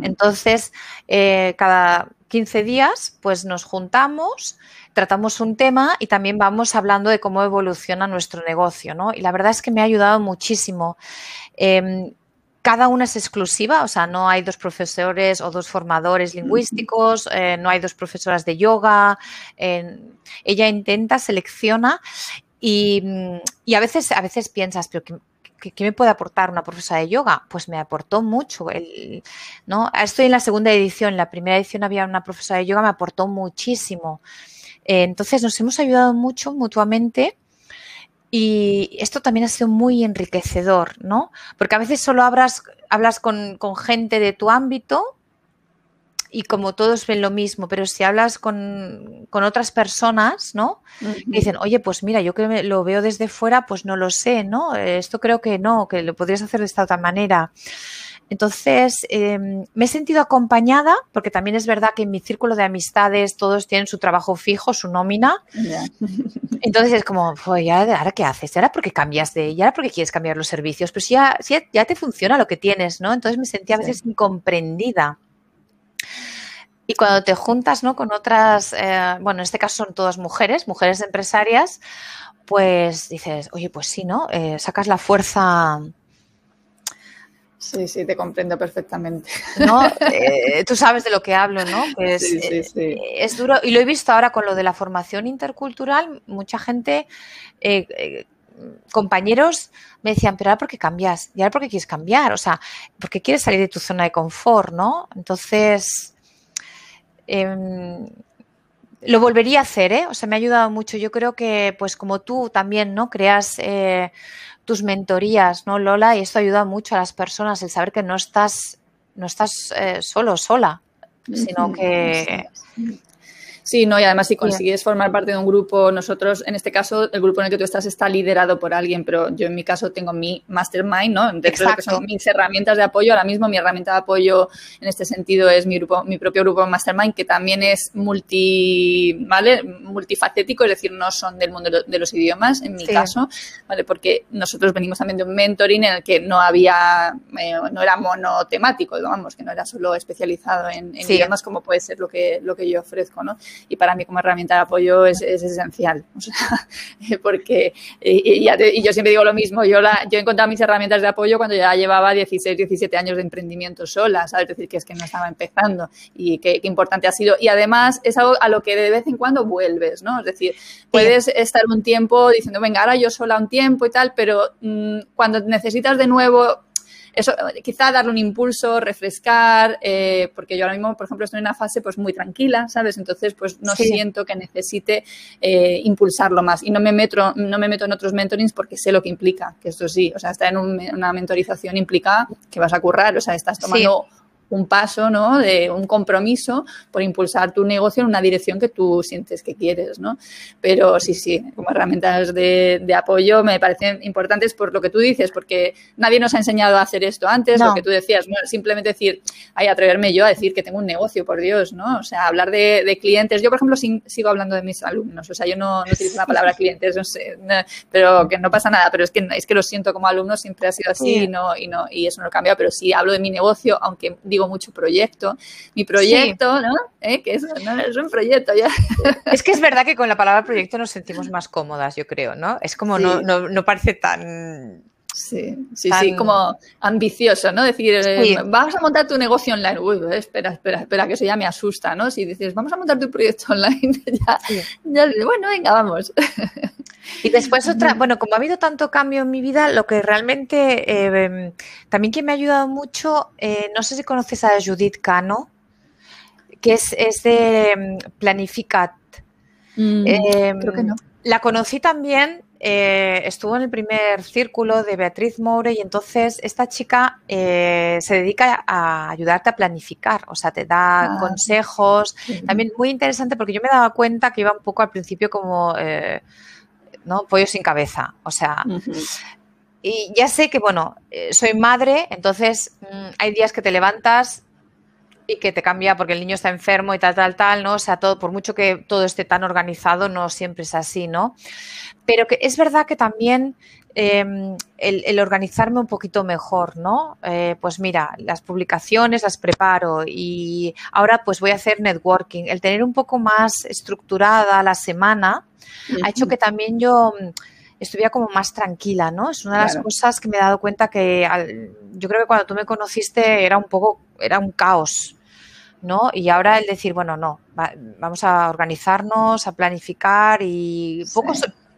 Entonces, eh, cada 15 días, pues nos juntamos, tratamos un tema y también vamos hablando de cómo evoluciona nuestro negocio, ¿no? Y la verdad es que me ha ayudado muchísimo. Em, cada una es exclusiva, o sea, no hay dos profesores o dos formadores lingüísticos, eh, no hay dos profesoras de yoga. ella intenta, selecciona y, a, veces, a veces piensas, pero ¿qué, me puede aportar una profesora de yoga? Pues me aportó mucho. El, ¿no? Estoy en la segunda edición, en la primera edición había una profesora de yoga, me aportó muchísimo. Eh, entonces nos hemos ayudado mucho mutuamente. Y esto también ha sido muy enriquecedor, ¿no? Porque a veces solo hablas, hablas con gente de tu ámbito y como todos ven lo mismo, pero si hablas con, otras personas, ¿no? dicen, oye, pues mira, yo que lo veo desde fuera, pues no lo sé, ¿no? Esto creo que no, que lo podrías hacer de esta otra manera. Entonces, em, me he sentido acompañada, porque también es verdad que en mi círculo de amistades todos tienen su trabajo fijo, su nómina. Entonces es como, pues ya, ¿ahora qué haces? ¿Ahora por qué cambias de ella? ¿Ahora por qué quieres cambiar los servicios? Pues ya, ya, te funciona lo que tienes, ¿no? Entonces me sentía a veces incomprendida. Y cuando te juntas ¿no? con otras, eh, bueno, en este caso son todas mujeres, mujeres empresarias, pues dices, oye, pues sí, ¿no? Eh, sacas la fuerza. Sí, sí, te comprendo perfectamente. ¿No? Eh, tú sabes de lo que hablo, ¿no? Que es, sí, sí, sí. es duro. Y lo he visto ahora con lo de la formación intercultural, mucha gente compañeros me decían, pero ahora por qué cambias, y ahora por qué quieres cambiar, o sea, porque quieres salir de tu zona de confort, ¿no? Entonces, em, lo volvería a hacer, ¿eh? O sea, me ha ayudado mucho. Yo creo que, pues como tú también, ¿no? Creas eh, tus mentorías, ¿no, Lola? Y esto ayuda mucho a las personas, el saber que no estás, no estás eh, solo, sola, sino que Sí, no, y además si consigues formar parte de un grupo, nosotros, en este caso, el grupo en el que tú estás está liderado por alguien, pero yo en mi caso tengo mi mastermind, ¿no? Dentro de lo que son mis herramientas de apoyo, ahora mismo mi herramienta de apoyo en este sentido es mi grupo, mi propio grupo mastermind, que también es multi, ¿vale? Multifacético, es decir, no son del mundo de los idiomas, en mi caso, ¿vale? Porque nosotros venimos también de un mentoring en el que no había, eh, no era monotemático, vamos, que no era solo especializado en, idiomas como puede ser lo que, lo que yo ofrezco, ¿no? Y para mí como herramienta de apoyo es, esencial, o sea, porque, y, yo siempre digo lo mismo, yo, la, yo he encontrado mis herramientas de apoyo cuando ya llevaba 16, 17 años de emprendimiento sola, ¿sabes? Es decir, que es que no estaba empezando y qué, importante ha sido. Y además es algo a lo que de vez en cuando vuelves, ¿no? Es decir, puedes estar un tiempo diciendo, venga, ahora yo sola un tiempo y tal, pero mm, cuando necesitas de nuevo eso, quizá darle un impulso, refrescar, eh, porque yo ahora mismo, por ejemplo, estoy en una fase pues muy tranquila, ¿sabes? Entonces, pues no siento que necesite eh, impulsarlo más. Y no me, meto, no me meto en otros mentorings porque sé lo que implica, que esto sí, o sea, estar en una mentorización implica que vas a currar, o sea, estás tomando un paso, ¿no? De un compromiso por impulsar tu negocio en una dirección que tú sientes que quieres, ¿no? Pero sí, sí, como herramientas de, apoyo me parecen importantes por lo que tú dices, porque nadie nos ha enseñado a hacer esto antes, lo que tú decías, simplemente decir, ay, atreverme yo a decir que tengo un negocio, por Dios, ¿no? O sea, hablar de, clientes. Yo, por ejemplo, sigo hablando de mis alumnos, o sea, yo no, utilizo la palabra clientes, no sé, pero que no pasa nada, pero es que, es que lo siento como alumno, siempre ha sido así y, no, y, no, y eso no lo he cambiado, pero sí hablo de mi negocio, aunque digo mucho proyecto. Mi proyecto, ¿no? ¿Eh? Que es, es, un proyecto ya. Es que es verdad que con la palabra proyecto nos sentimos más cómodas, yo creo, ¿no? Es como no, no, parece tan Sí, sí, sí, como ambicioso, ¿no? Decir, eh, vamos a montar tu negocio online. Uy, espera, espera, espera, que eso ya me asusta, ¿no? Si dices, vamos a montar tu proyecto online, ya, ya bueno, venga, vamos. Y después otra, bueno, como ha habido tanto cambio en mi vida, lo que realmente eh, también que me ha ayudado mucho, eh, no sé si conoces a Judith Cano, que es, es de mm, Planificat. Mm, em, creo que no. La conocí también eh, estuvo en el primer círculo de Beatriz Moure y entonces esta chica eh, se dedica a ayudarte a planificar, o sea, te da ah, consejos. También muy interesante porque yo me daba cuenta que iba un poco al principio como, eh, ¿no? Pollo sin cabeza, o sea... Y ya sé que, bueno, soy madre, entonces mm, hay días que te levantas y que te cambia porque el niño está enfermo y tal, tal, tal, ¿no? O sea, todo, por mucho que todo esté tan organizado, no siempre es así, ¿no? Pero que es verdad que también em, el, organizarme un poquito mejor, ¿no? Eh, pues mira, las publicaciones las preparo y ahora pues voy a hacer networking. El tener un poco más estructurada la semana ha hecho que también yo mm, estuviera como más tranquila, ¿no? Es una de las cosas que me he dado cuenta que yo creo que cuando tú me conociste era un poco, era un caos, ¿no? Y ahora el decir, bueno, no, vamos a organizarnos, a planificar y poco,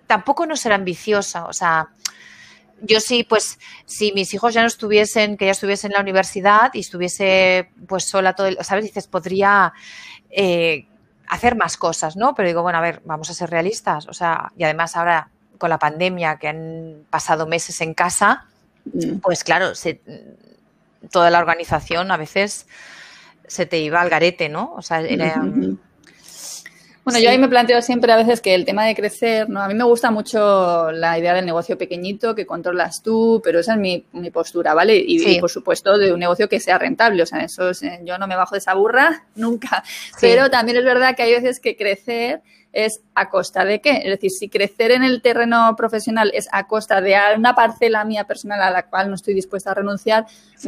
tampoco no ser ambiciosa, o sea, yo sí, pues, si mis hijos ya no estuviesen, que ya estuviesen en la universidad y estuviese pues sola todo, el, ¿sabes? Dices, podría eh, hacer más cosas, ¿no? Pero digo, bueno, a ver, vamos a ser realistas, o sea, y además ahora con la pandemia que han pasado meses en casa, mm. pues claro, toda la organización a veces se te iba al garete, ¿no? O sea, era, bueno, yo ahí me planteo siempre a veces que el tema de crecer, ¿no? A mí me gusta mucho la idea del negocio pequeñito que controlas tú, pero esa es mi, postura, ¿vale? Y, por supuesto de un negocio que sea rentable, o sea, eso yo no me bajo de esa burra nunca, pero también es verdad que hay veces que crecer es a costa de qué. Es decir, si crecer en el terreno profesional es a costa de una parcela mía personal a la cual no estoy dispuesta a renunciar,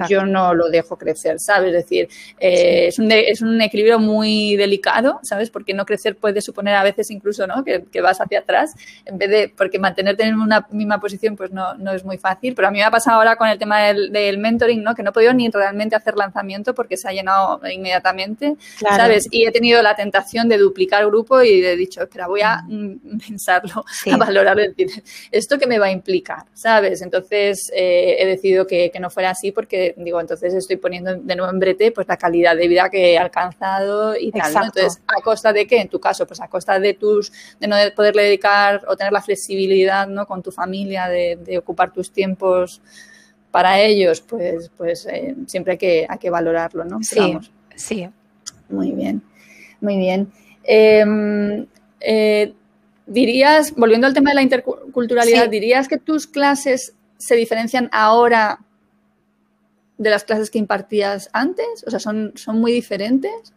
yo no lo dejo crecer, ¿sabes? Es decir, eh, es, un es, un equilibrio muy delicado, ¿sabes? Porque no crecer puede suponer a veces incluso, ¿no? Que, vas hacia atrás, en vez de, porque mantenerte en una misma posición pues no, no es muy fácil, pero a mí me ha pasado ahora con el tema del, mentoring, ¿no? Que no he podido ni realmente hacer lanzamiento porque se ha llenado inmediatamente, ¿sabes? Y he tenido la tentación de duplicar grupo y he dicho, espera, voy a mm, pensarlo, a valorarlo, decir, ¿esto que me va a implicar? ¿Sabes? Entonces eh, he decidido que, no fuera así porque, digo, entonces estoy poniendo de nuevo en brete pues la calidad de vida que he alcanzado y tal. Entonces, ¿a costa de qué? En tu caso, pues a costa de tus, de no poderle dedicar o tener la flexibilidad, ¿no? Con tu familia, de, ocupar tus tiempos para ellos, pues, pues eh, siempre hay que, hay que valorarlo, ¿no? Sí, sí. Muy bien, muy bien. Em, eh, dirías, volviendo al tema de la interculturalidad, ¿dirías que tus clases se diferencian ahora de las clases que impartías antes? O sea, ¿son, son muy diferentes?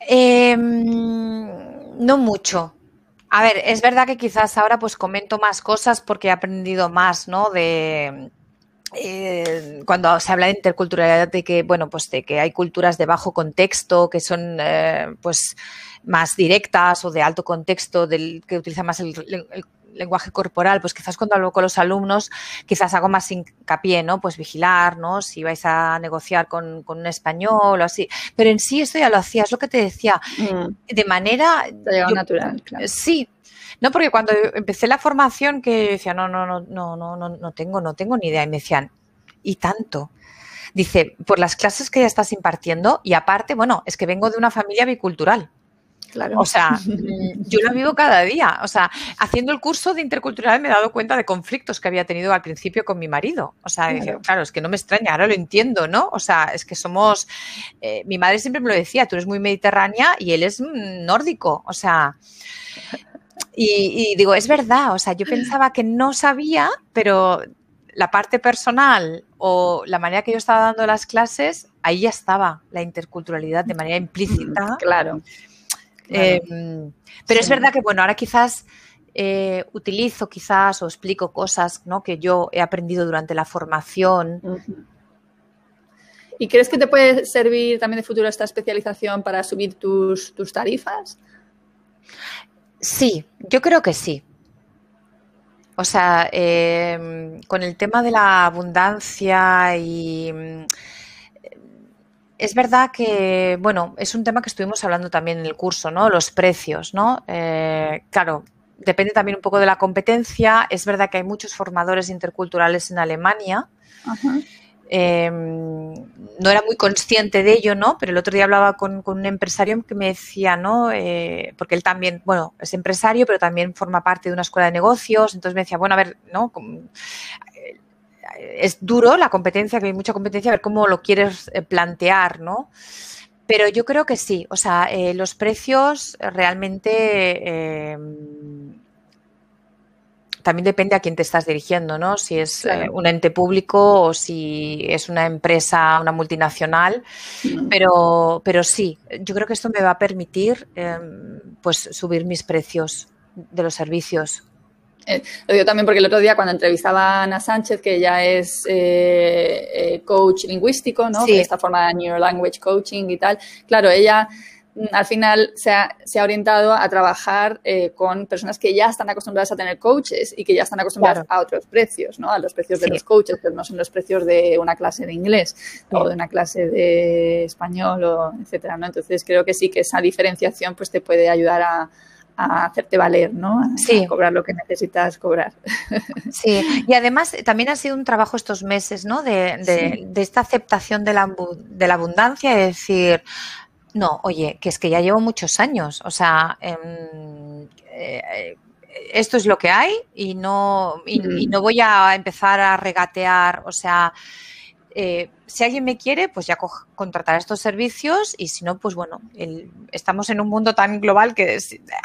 Em, no mucho. A ver, es verdad que quizás ahora pues comento más cosas porque he aprendido más, ¿no? De, eh, cuando se habla de interculturalidad, de que, bueno, pues de que hay culturas de bajo contexto, que son eh, pues más directas o de alto contexto, del, que utiliza más el, lenguaje corporal, pues quizás cuando hablo con los alumnos, quizás hago más hincapié, ¿no? Pues vigilar, ¿no? Si vais a negociar con, un español o así. Pero en sí esto ya lo hacía, es lo que te decía, mm. de manera... natural, Sí, no, porque cuando empecé la formación que decía, no, no, no, no, no, no, no tengo, no tengo ni idea. Y me decían, ¿y tanto? Dice, por las clases que ya estás impartiendo y aparte, bueno, es que vengo de una familia bicultural. Claro. O sea, yo lo vivo cada día. O sea, haciendo el curso de intercultural me he dado cuenta de conflictos que había tenido al principio con mi marido. O sea, claro, es que no me extraña, ahora lo entiendo, ¿no? O sea, es que somos. Eh, mi madre siempre me lo decía, tú eres muy mediterránea y él es mm, nórdico. O sea, y, digo, es verdad, o sea, yo pensaba que no sabía, pero la parte personal o la manera que yo estaba dando las clases, ahí ya estaba la interculturalidad de manera implícita. Claro. Em, pero es verdad que, bueno, ahora quizás eh, utilizo quizás o explico cosas ¿no? que yo he aprendido durante la formación. ¿Y crees que te puede servir también de futuro esta especialización para subir tus, tus tarifas? Sí, yo creo que sí. O sea, em, con el tema de la abundancia y... Mm, es verdad que, bueno, es un tema que estuvimos hablando también en el curso, ¿no? Los precios, ¿no? Eh, claro, depende también un poco de la competencia. Es verdad que hay muchos formadores interculturales en Alemania. Ajá. Em, no era muy consciente de ello, ¿no? Pero el otro día hablaba con, un empresario que me decía, ¿no? Eh, porque él también, bueno, es empresario, pero también forma parte de una escuela de negocios. Entonces me decía, bueno, a ver, ¿no? Eh, es duro la competencia, que hay mucha competencia, a ver cómo lo quieres eh, plantear, ¿no? Pero yo creo que sí, o sea, los precios realmente también depende a quién te estás dirigiendo, ¿no? Si es eh, un ente público o si es una empresa, una multinacional. Pero, pero sí, yo creo que esto me va a permitir em, pues subir mis precios de los servicios. Eh, lo digo también porque el otro día cuando entrevistaba a Ana Sánchez, que ya es eh, coach lingüístico, ¿no? Sí. Esta forma de Neuro Language Coaching y tal. Claro, ella al final se ha, orientado a trabajar eh, con personas que ya están acostumbradas a tener coaches y que ya están acostumbradas a otros precios, ¿no? A los precios de los coaches, que no son los precios de una clase de inglés o de una clase de español o etcétera, ¿no? Entonces creo que sí que esa diferenciación pues te puede ayudar a, hacerte valer, ¿no? A, cobrar lo que necesitas cobrar. Sí, y además también ha sido un trabajo estos meses, ¿no? De, de, esta aceptación de la, de la abundancia, es decir, no, oye, que es que ya llevo muchos años, o sea, em, eh, esto es lo que hay y no, y, mm. no voy a empezar a regatear, o sea, eh, si alguien me quiere, pues ya contratar estos servicios y si no, pues bueno, estamos en un mundo tan global que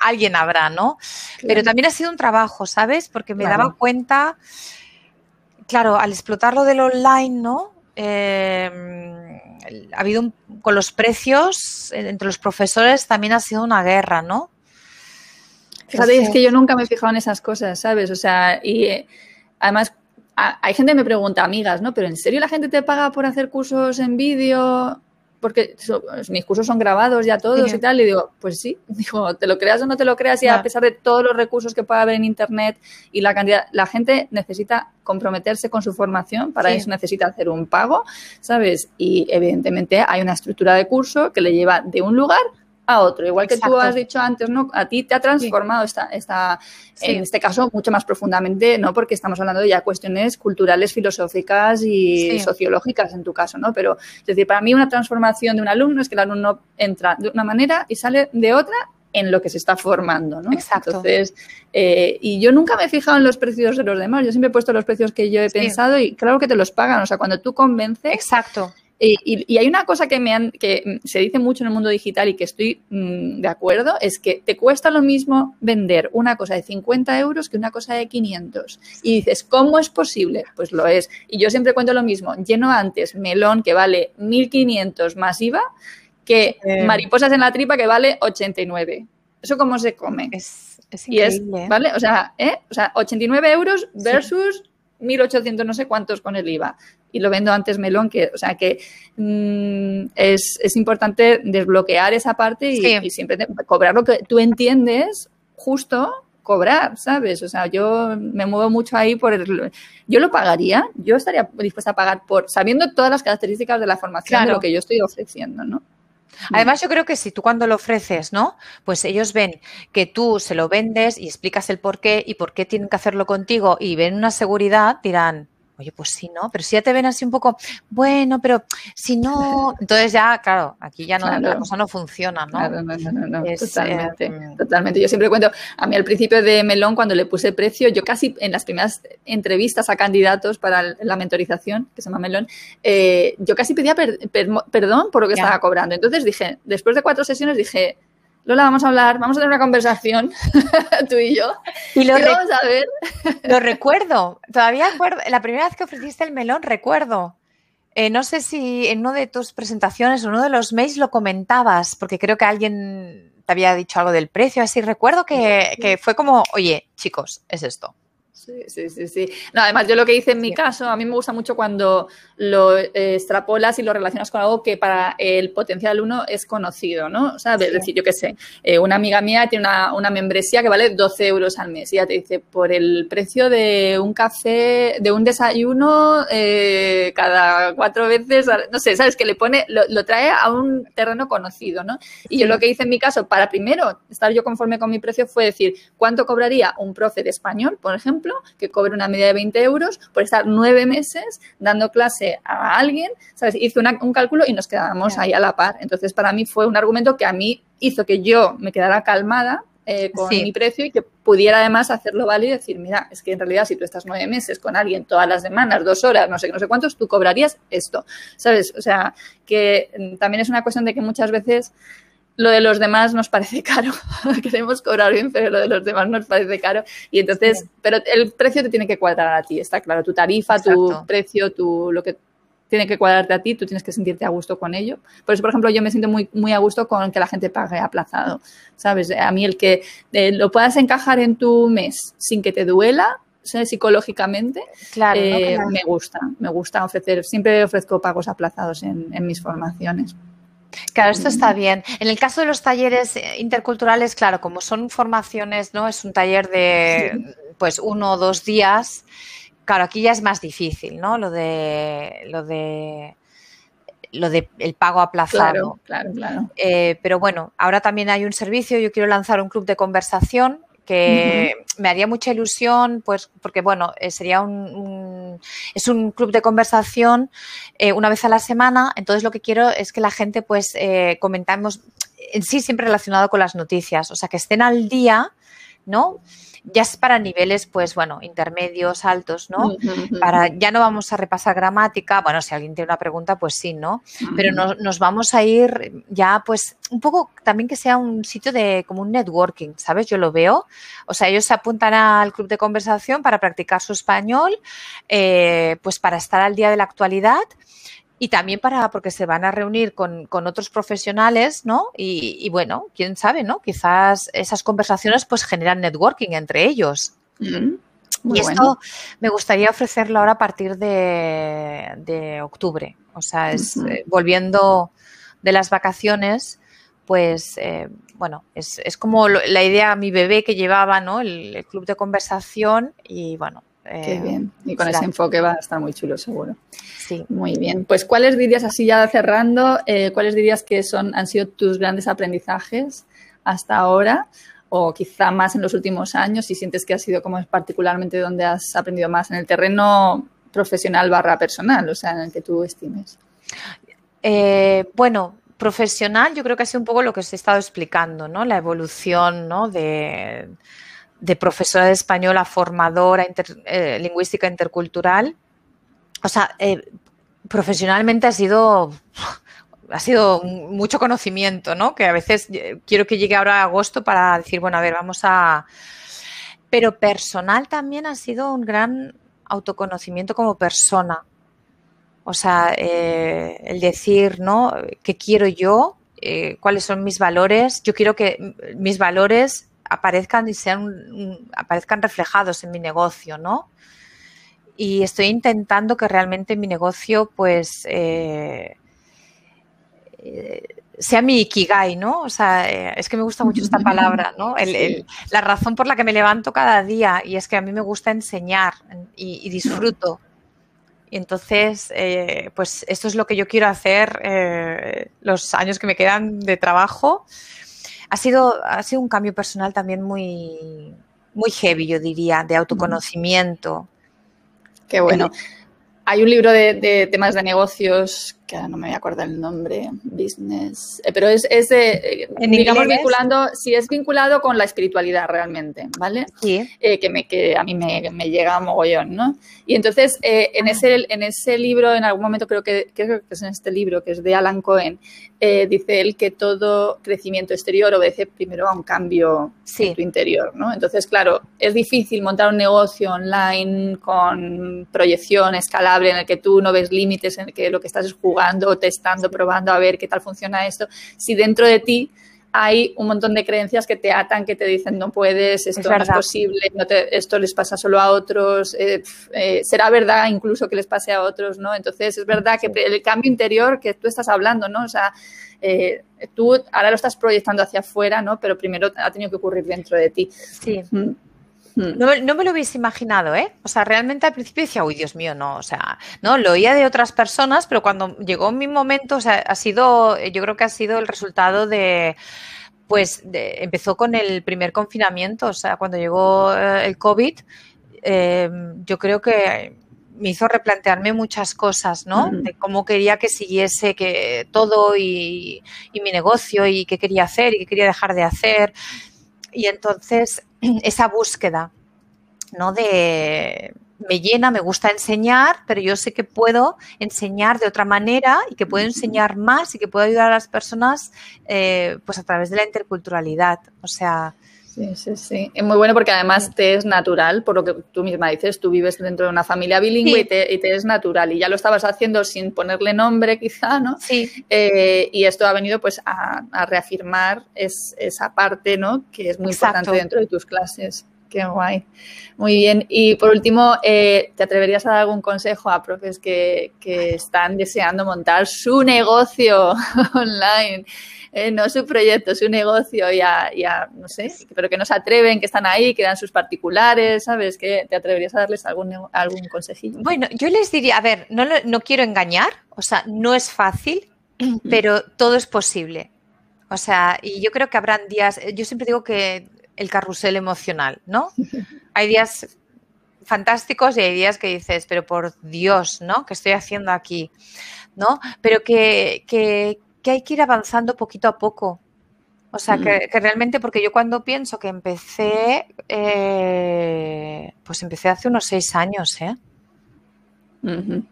alguien habrá, ¿no? Pero también ha sido un trabajo, ¿sabes? Porque me daba cuenta, claro, al explotar lo del online, ¿no? Eh, ha habido con los precios entre los profesores también ha sido una guerra, ¿no? Fíjate, es que yo nunca me he fijado en esas cosas, ¿sabes? O sea, y eh, además hay gente que me pregunta, amigas, ¿no? Pero ¿en serio la gente te paga por hacer cursos en vídeo? Porque pues, mis cursos son grabados ya todos y tal, y digo, pues sí, digo, te lo creas o no te lo creas, y a pesar de todos los recursos que pueda haber en Internet y la cantidad, la gente necesita comprometerse con su formación, para eso necesita hacer un pago, ¿sabes? Y evidentemente hay una estructura de curso que le lleva de un lugar a otro. Igual que tú has dicho antes, ¿no? A ti te ha transformado esta, esta en este caso, mucho más profundamente, ¿no? Porque estamos hablando de ya cuestiones culturales, filosóficas y sociológicas en tu caso, ¿no? Pero, es decir, para mí una transformación de un alumno es que el alumno entra de una manera y sale de otra en lo que se está formando, ¿no? Exacto. Entonces, eh, y yo nunca me he fijado en los precios de los demás, yo siempre he puesto los precios que yo he pensado y claro que te los pagan, o sea, cuando tú convences... Exacto. Y, hay una cosa que, me han, que se dice mucho en el mundo digital y que estoy mm, de acuerdo, es que te cuesta lo mismo vender una cosa de 50 euros que una cosa de 500. Y dices, ¿cómo es posible? Pues lo es. Y yo siempre cuento lo mismo, lleno antes melón que vale 1.500 más IVA que mariposas en la tripa que vale 89. ¿Eso cómo se come? Es, increíble. ¿Vale? O sea, ¿eh? O sea, 89 euros versus 1.800 no sé cuántos con el IVA y lo vendo antes melón, que, o sea que mm, es, es, importante desbloquear esa parte y, y siempre cobrar lo que tú entiendes justo cobrar, ¿sabes? O sea, yo me muevo mucho ahí por el... Yo lo pagaría, yo estaría dispuesta a pagar por, sabiendo todas las características de la formación de lo que yo estoy ofreciendo, ¿no? Además, yo creo que si tú cuando lo ofreces, ¿no? Pues ellos ven que tú se lo vendes y explicas el por qué y por qué tienen que hacerlo contigo y ven una seguridad, dirán, Oye, pues sí, ¿no? Pero si ya te ven así un poco, bueno, pero si no, entonces ya, claro, aquí ya no, la cosa no funciona, ¿no? Claro, no, no, no, totalmente, eh, totalmente. Yo siempre cuento, a mí al principio de Melón, cuando le puse precio, yo casi en las primeras entrevistas a candidatos para la mentorización, que se llama Melón, eh, yo casi pedía perdón por lo que estaba cobrando. Entonces dije, después de cuatro sesiones dije, Lola, vamos a hablar, vamos a tener una conversación, tú y yo. Y lo, vamos a ver. lo recuerdo, todavía acuerdo, la primera vez que ofreciste el melón, recuerdo. Eh, no sé si en una de tus presentaciones o uno de los mails lo comentabas, porque creo que alguien te había dicho algo del precio, así recuerdo que, que fue como, oye, chicos, es esto. Sí, sí, sí, sí. No, además, yo lo que hice en mi caso, a mí me gusta mucho cuando lo eh, extrapolas y lo relacionas con algo que para el potencial alumno es conocido, ¿no? ¿Sabes? Es decir, yo qué sé, eh, una amiga mía tiene una, membresía que vale 12 euros al mes y ella te dice, por el precio de un café, de un desayuno eh, cada cuatro veces, no sé, ¿sabes? Que le pone, lo, trae a un terreno conocido, ¿no? Y yo lo que hice en mi caso, para primero estar yo conforme con mi precio, fue decir, ¿cuánto cobraría un profe de español, por ejemplo? Que cobre una media de 20 euros por estar nueve meses dando clase a alguien, ¿sabes? Hice un cálculo y nos quedábamos ahí a la par. Entonces, para mí fue un argumento que a mí hizo que yo me quedara calmada eh, con mi precio y que pudiera además hacerlo válido y decir, mira, es que en realidad si tú estás nueve meses con alguien todas las semanas, dos horas, no sé, no sé cuántos, tú cobrarías esto, ¿sabes? O sea, que mm, también es una cuestión de que muchas veces lo de los demás nos parece caro. Queremos cobrar bien, pero lo de los demás nos parece caro. Y entonces, pero el precio te tiene que cuadrar a ti, está claro. Tu tarifa, tu precio, tu, lo que tiene que cuadrarte a ti, tú tienes que sentirte a gusto con ello. Por eso, por ejemplo, yo me siento muy, muy a gusto con que la gente pague aplazado. ¿Sabes? A mí el que eh, lo puedas encajar en tu mes sin que te duela, psicológicamente, claro, eh, me gusta, me gusta ofrecer, siempre ofrezco pagos aplazados en mis formaciones. Claro, esto está bien. En el caso de los talleres eh, interculturales, claro, como son formaciones, ¿no? Es un taller de pues uno o dos días. Claro, aquí ya es más difícil, ¿no? Lo de lo de lo de el pago aplazado. Claro, claro, claro. Eh, pero bueno, ahora también hay un servicio. Yo quiero lanzar un club de conversación que me haría mucha ilusión, pues, porque bueno, eh, sería un, es un club de conversación eh, una vez a la semana. Entonces lo que quiero es que la gente, pues, eh, comentamos en sí siempre relacionado con las noticias, o sea, que estén al día, ¿no? Ya es para niveles, pues bueno, intermedios, altos, ¿no? Para, ya no vamos a repasar gramática, bueno, si alguien tiene una pregunta, pues sí, ¿no? Pero nos vamos a ir ya, pues, un poco también que sea un sitio de como un networking, ¿sabes? Yo lo veo. O sea, ellos se apuntan al club de conversación para practicar su español, eh, pues para estar al día de la actualidad y también para, porque se van a reunir con, otros profesionales, ¿no? Y, bueno, quién sabe, ¿no? Quizás esas conversaciones pues generan networking entre ellos. Mm, y esto me gustaría ofrecerlo ahora a partir de, octubre. O sea, es eh, volviendo de las vacaciones, pues eh, bueno, es, como la idea, mi bebé que llevaba, ¿no? el club de conversación y bueno, Qué eh, bien. Y con ese enfoque va a estar muy chulo, seguro. Sí. Muy bien. Pues, ¿cuáles dirías, así ya cerrando, eh, cuáles dirías que son, han sido tus grandes aprendizajes hasta ahora? O quizá más en los últimos años, si sientes que ha sido como particularmente donde has aprendido más en el terreno profesional barra personal, o sea, en el que tú estimes. Eh, bueno, profesional, yo creo que ha sido un poco lo que os he estado explicando, ¿no? La evolución, ¿no? De de profesora de español a formadora eh, lingüística intercultural. O sea, eh, profesionalmente ha sido, ha sido mucho conocimiento, ¿no? Que a veces eh, quiero que llegue ahora agosto para decir, bueno, a ver, vamos a... Pero personal también ha sido un gran autoconocimiento como persona. O sea, el decir, ¿no? ¿Qué quiero yo? ¿Cuáles son mis valores? Yo quiero que mis valores aparezcan y sean aparezcan reflejados en mi negocio, ¿no? y estoy intentando que realmente mi negocio pues eh, eh, sea mi ikigai, ¿no? O sea, eh, es que me gusta mucho esta palabra, ¿no? la razón por la que me levanto cada día y es que a mí me gusta enseñar y, disfruto. Y entonces, pues esto es lo que yo quiero hacer los años que me quedan de trabajo. Ha sido, ha sido un cambio personal también muy, muy heavy, yo diría, de autoconocimiento. Qué bueno. Hay un libro de, temas de negocios, que no me voy a acordar el nombre, business, eh, pero es, es de, digamos, vinculando, si es vinculado con la espiritualidad realmente, ¿vale? Sí. Eh, que, me, que a mí me, me llega mogollón, ¿no? Y entonces, eh, en, ese, en ese libro, en algún momento creo que, creo que es en este libro, que es de Alan Cohen, dice él que todo crecimiento exterior obedece primero a un cambio en tu interior, ¿no? Entonces, claro, es difícil montar un negocio online con proyección escalable en el que tú no ves límites, en el que lo que estás es jugando, testando, probando a ver qué tal funciona esto, si dentro de ti hay un montón de creencias que te atan, que te dicen no puedes, esto no es posible, esto les pasa solo a otros, eh, eh, será verdad incluso que les pase a otros, ¿no? Entonces es verdad que el cambio interior que tú estás hablando, ¿no? O sea, eh, tú ahora lo estás proyectando hacia afuera, ¿no? Pero primero ha tenido que ocurrir dentro de ti. Sí. Mm. Hmm. No, me lo hubiese imaginado, ¿eh? O sea, realmente al principio decía, uy, Dios mío, no, o sea, no, lo oía de otras personas, pero cuando llegó mi momento, o sea, ha sido, yo creo que ha sido el resultado de, pues, empezó con el primer confinamiento, o sea, cuando llegó eh, el COVID, em, yo creo que me hizo replantearme muchas cosas, ¿no? De cómo quería que siguiese que todo y, y mi negocio y qué quería hacer y qué quería dejar de hacer. Y entonces esa búsqueda, ¿no? De me llena, me gusta enseñar, pero yo sé que puedo enseñar de otra manera y que puedo enseñar más y que puedo ayudar a las personas eh, pues a través de la interculturalidad. O sea, Sí, sí, sí. Es muy bueno porque además te es natural, por lo que tú misma dices, tú vives dentro de una familia bilingüe y, te, es natural. Y ya lo estabas haciendo sin ponerle nombre quizá, ¿no? Sí. Eh, y esto ha venido pues a, reafirmar esa parte, ¿no? Que es muy importante dentro de tus clases. Qué guay. Muy bien. Y por último, eh, ¿te atreverías a dar algún consejo a profes que, que están deseando montar su negocio online? Eh, no su proyecto, su negocio, ya, ya, no sé, pero que no se atreven, que están ahí, que dan sus particulares, ¿sabes? ¿Que ¿Te atreverías a darles algún, algún consejillo? Bueno, yo les diría, a ver, no, no quiero engañar, o sea, no es fácil, pero todo es posible. O sea, y yo creo que habrán días, yo siempre digo que el carrusel emocional, ¿no? Hay días fantásticos y hay días que dices, pero por Dios, ¿no? ¿Qué estoy haciendo aquí? ¿No? Pero que, que, que hay que ir avanzando poquito a poco. O sea, que, realmente, porque yo cuando pienso que empecé, eh, pues empecé hace unos seis años, ¿eh?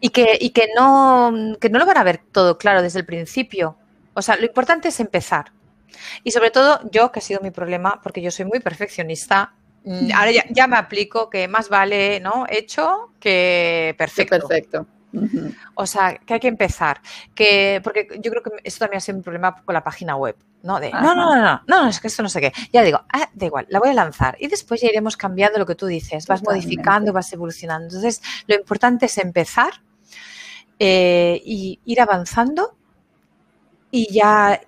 y, que, y que, no, que no lo van a ver todo claro desde el principio. O sea, lo importante es empezar. Y sobre todo, yo, que ha sido mi problema, porque yo soy muy perfeccionista, mm, ahora ya, me aplico que más vale, ¿no? Hecho que perfecto. perfecto. O sea, que hay que empezar. Que, porque yo creo que esto también ha sido un problema con la página web. ¿no? De, no, no, no, no, no, es que esto no sé qué. Ya digo, ah, da igual, la voy a lanzar. Y después ya iremos cambiando lo que tú dices, vas modificando, vas evolucionando. Entonces, lo importante es empezar eh, y ir avanzando y ya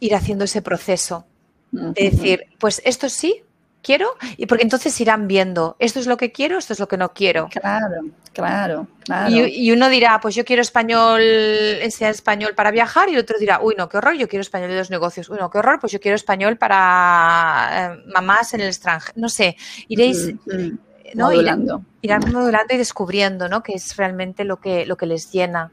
ir haciendo ese proceso. De decir, pues esto sí, quiero, y porque entonces irán viendo, esto es lo que quiero, esto es lo que no quiero. Claro, claro, claro. Y, uno dirá, pues yo quiero español, enseñar español para viajar, y el otro dirá, uy, no, qué horror, yo quiero español de los negocios, uy, no, qué horror, pues yo quiero español para eh, mamás en el extranjero, no sé, iréis... Mm, mm. Modulando. Irán, modulando y descubriendo, ¿no? Que es realmente lo que, lo que les llena.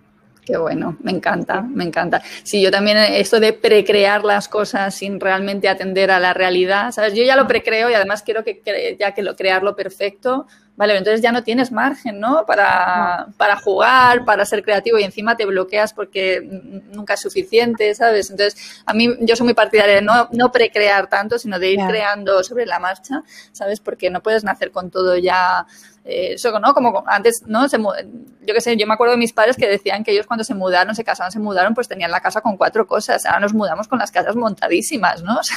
Qué bueno, me encanta, me encanta. Sí, yo también esto de precrear las cosas sin realmente atender a la realidad, ¿sabes? Yo ya lo precreo y además quiero que ya que lo crearlo perfecto, vale, entonces ya no tienes margen, ¿no? Para, para jugar, para ser creativo y encima te bloqueas porque nunca es suficiente, ¿sabes? Entonces, a mí yo soy muy partidaria de no, no precrear tanto, sino de ir creando sobre la marcha, ¿sabes? Porque no puedes nacer con todo ya eh, eso, ¿no? Como antes, ¿no? yo qué sé, yo me acuerdo de mis padres que decían que ellos cuando se mudaron, se casaron, se mudaron, pues tenían la casa con cuatro cosas. Ahora nos mudamos con las casas montadísimas, ¿no?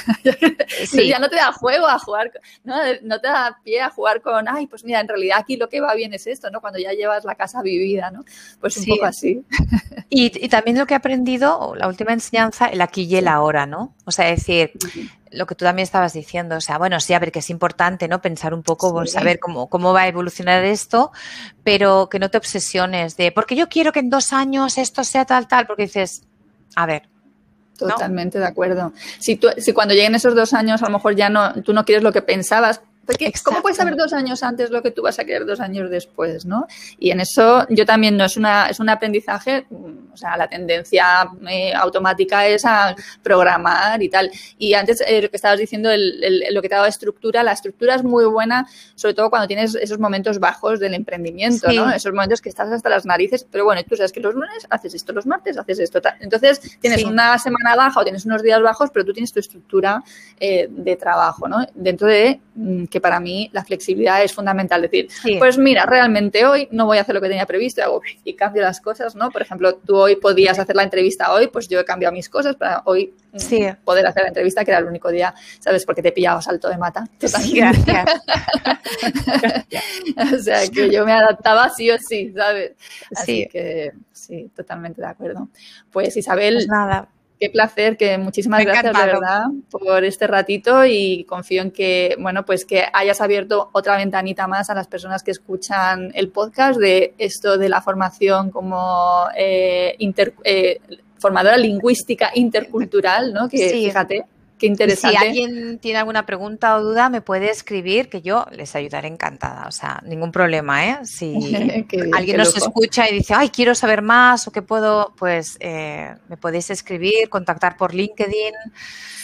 O sea, ya no te da juego a jugar, ¿no? No te da pie a jugar con, ay, pues mira, en realidad aquí lo que va bien es esto, ¿no? Cuando ya llevas la casa vivida, ¿no? Pues un poco así. Y, y, también lo que he aprendido, la última enseñanza, el aquí y el ahora, ¿no? O sea, decir, lo que tú también estabas diciendo, o sea, bueno, sí, a ver, que es importante, ¿no? Pensar un poco, pues, saber cómo, cómo va a evolucionar esto, pero que no te obsesiones de, porque yo quiero que en dos años esto sea tal, tal, porque dices, a ver, Totalmente de acuerdo. Si, tú, si cuando lleguen esos dos años a lo mejor ya no, tú no quieres lo que pensabas, porque, ¿cómo puedes saber dos años antes lo que tú vas a querer dos años después, no? Y en eso yo también no es una es un aprendizaje, o sea, la tendencia eh, automática es a programar y tal. Y antes eh, lo que estabas diciendo, el, el, lo que te ha dado estructura, la estructura es muy buena, sobre todo cuando tienes esos momentos bajos del emprendimiento, sí. ¿no? Esos momentos que estás hasta las narices, pero bueno, tú sabes que los lunes haces esto, los martes haces esto. Tal. Entonces tienes sí. una semana baja o tienes unos días bajos, pero tú tienes tu estructura eh, de trabajo, ¿no? Dentro de mm, que para mí la flexibilidad es fundamental. Decir, sí. pues mira, realmente hoy no voy a hacer lo que tenía previsto y, hago, y cambio las cosas, ¿no? Por ejemplo, tú hoy podías hacer la entrevista hoy, pues yo he cambiado mis cosas para hoy sí. poder hacer la entrevista, que era el único día, ¿sabes? Porque te pillaba salto de mata. Sí, gracias. o sea, que yo me adaptaba sí o sí, ¿sabes? Así sí. que sí, totalmente de acuerdo. Pues Isabel. Pues nada qué placer, que muchísimas Me gracias de verdad por este ratito y confío en que, bueno, pues que hayas abierto otra ventanita más a las personas que escuchan el podcast de esto de la formación como eh, inter, eh, formadora lingüística intercultural, ¿no? Que sí. fíjate, Qué interesante. Si alguien tiene alguna pregunta o duda, me puede escribir, que yo les ayudaré encantada. O sea, ningún problema, ¿eh? Si bien, alguien nos loco. escucha y dice, ay, quiero saber más o qué puedo, pues eh, me podéis escribir, contactar por LinkedIn.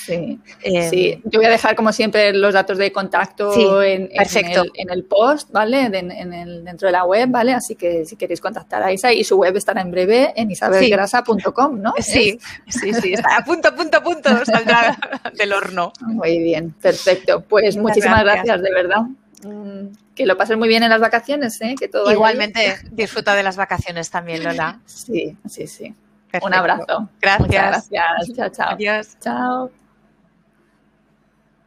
Sí. Eh, sí, yo voy a dejar como siempre los datos de contacto sí, en, en, el, en, el, post, ¿vale? En el, dentro de la web, ¿vale? Así que si queréis contactar a Isa y su web estará en breve en isabelgrasa.com, ¿no? Sí, sí, sí, está a punto, punto, punto, saldrá del horno. Muy bien, perfecto. Pues Muchas muchísimas gracias. gracias, de verdad. Mm, que lo pases muy bien en las vacaciones, ¿eh? Que todo Igualmente disfruta de las vacaciones también, Lola. Sí, sí, sí. Perfecto. Un abrazo. Gracias. Muchas gracias. Chao, chao. Adiós. Chao.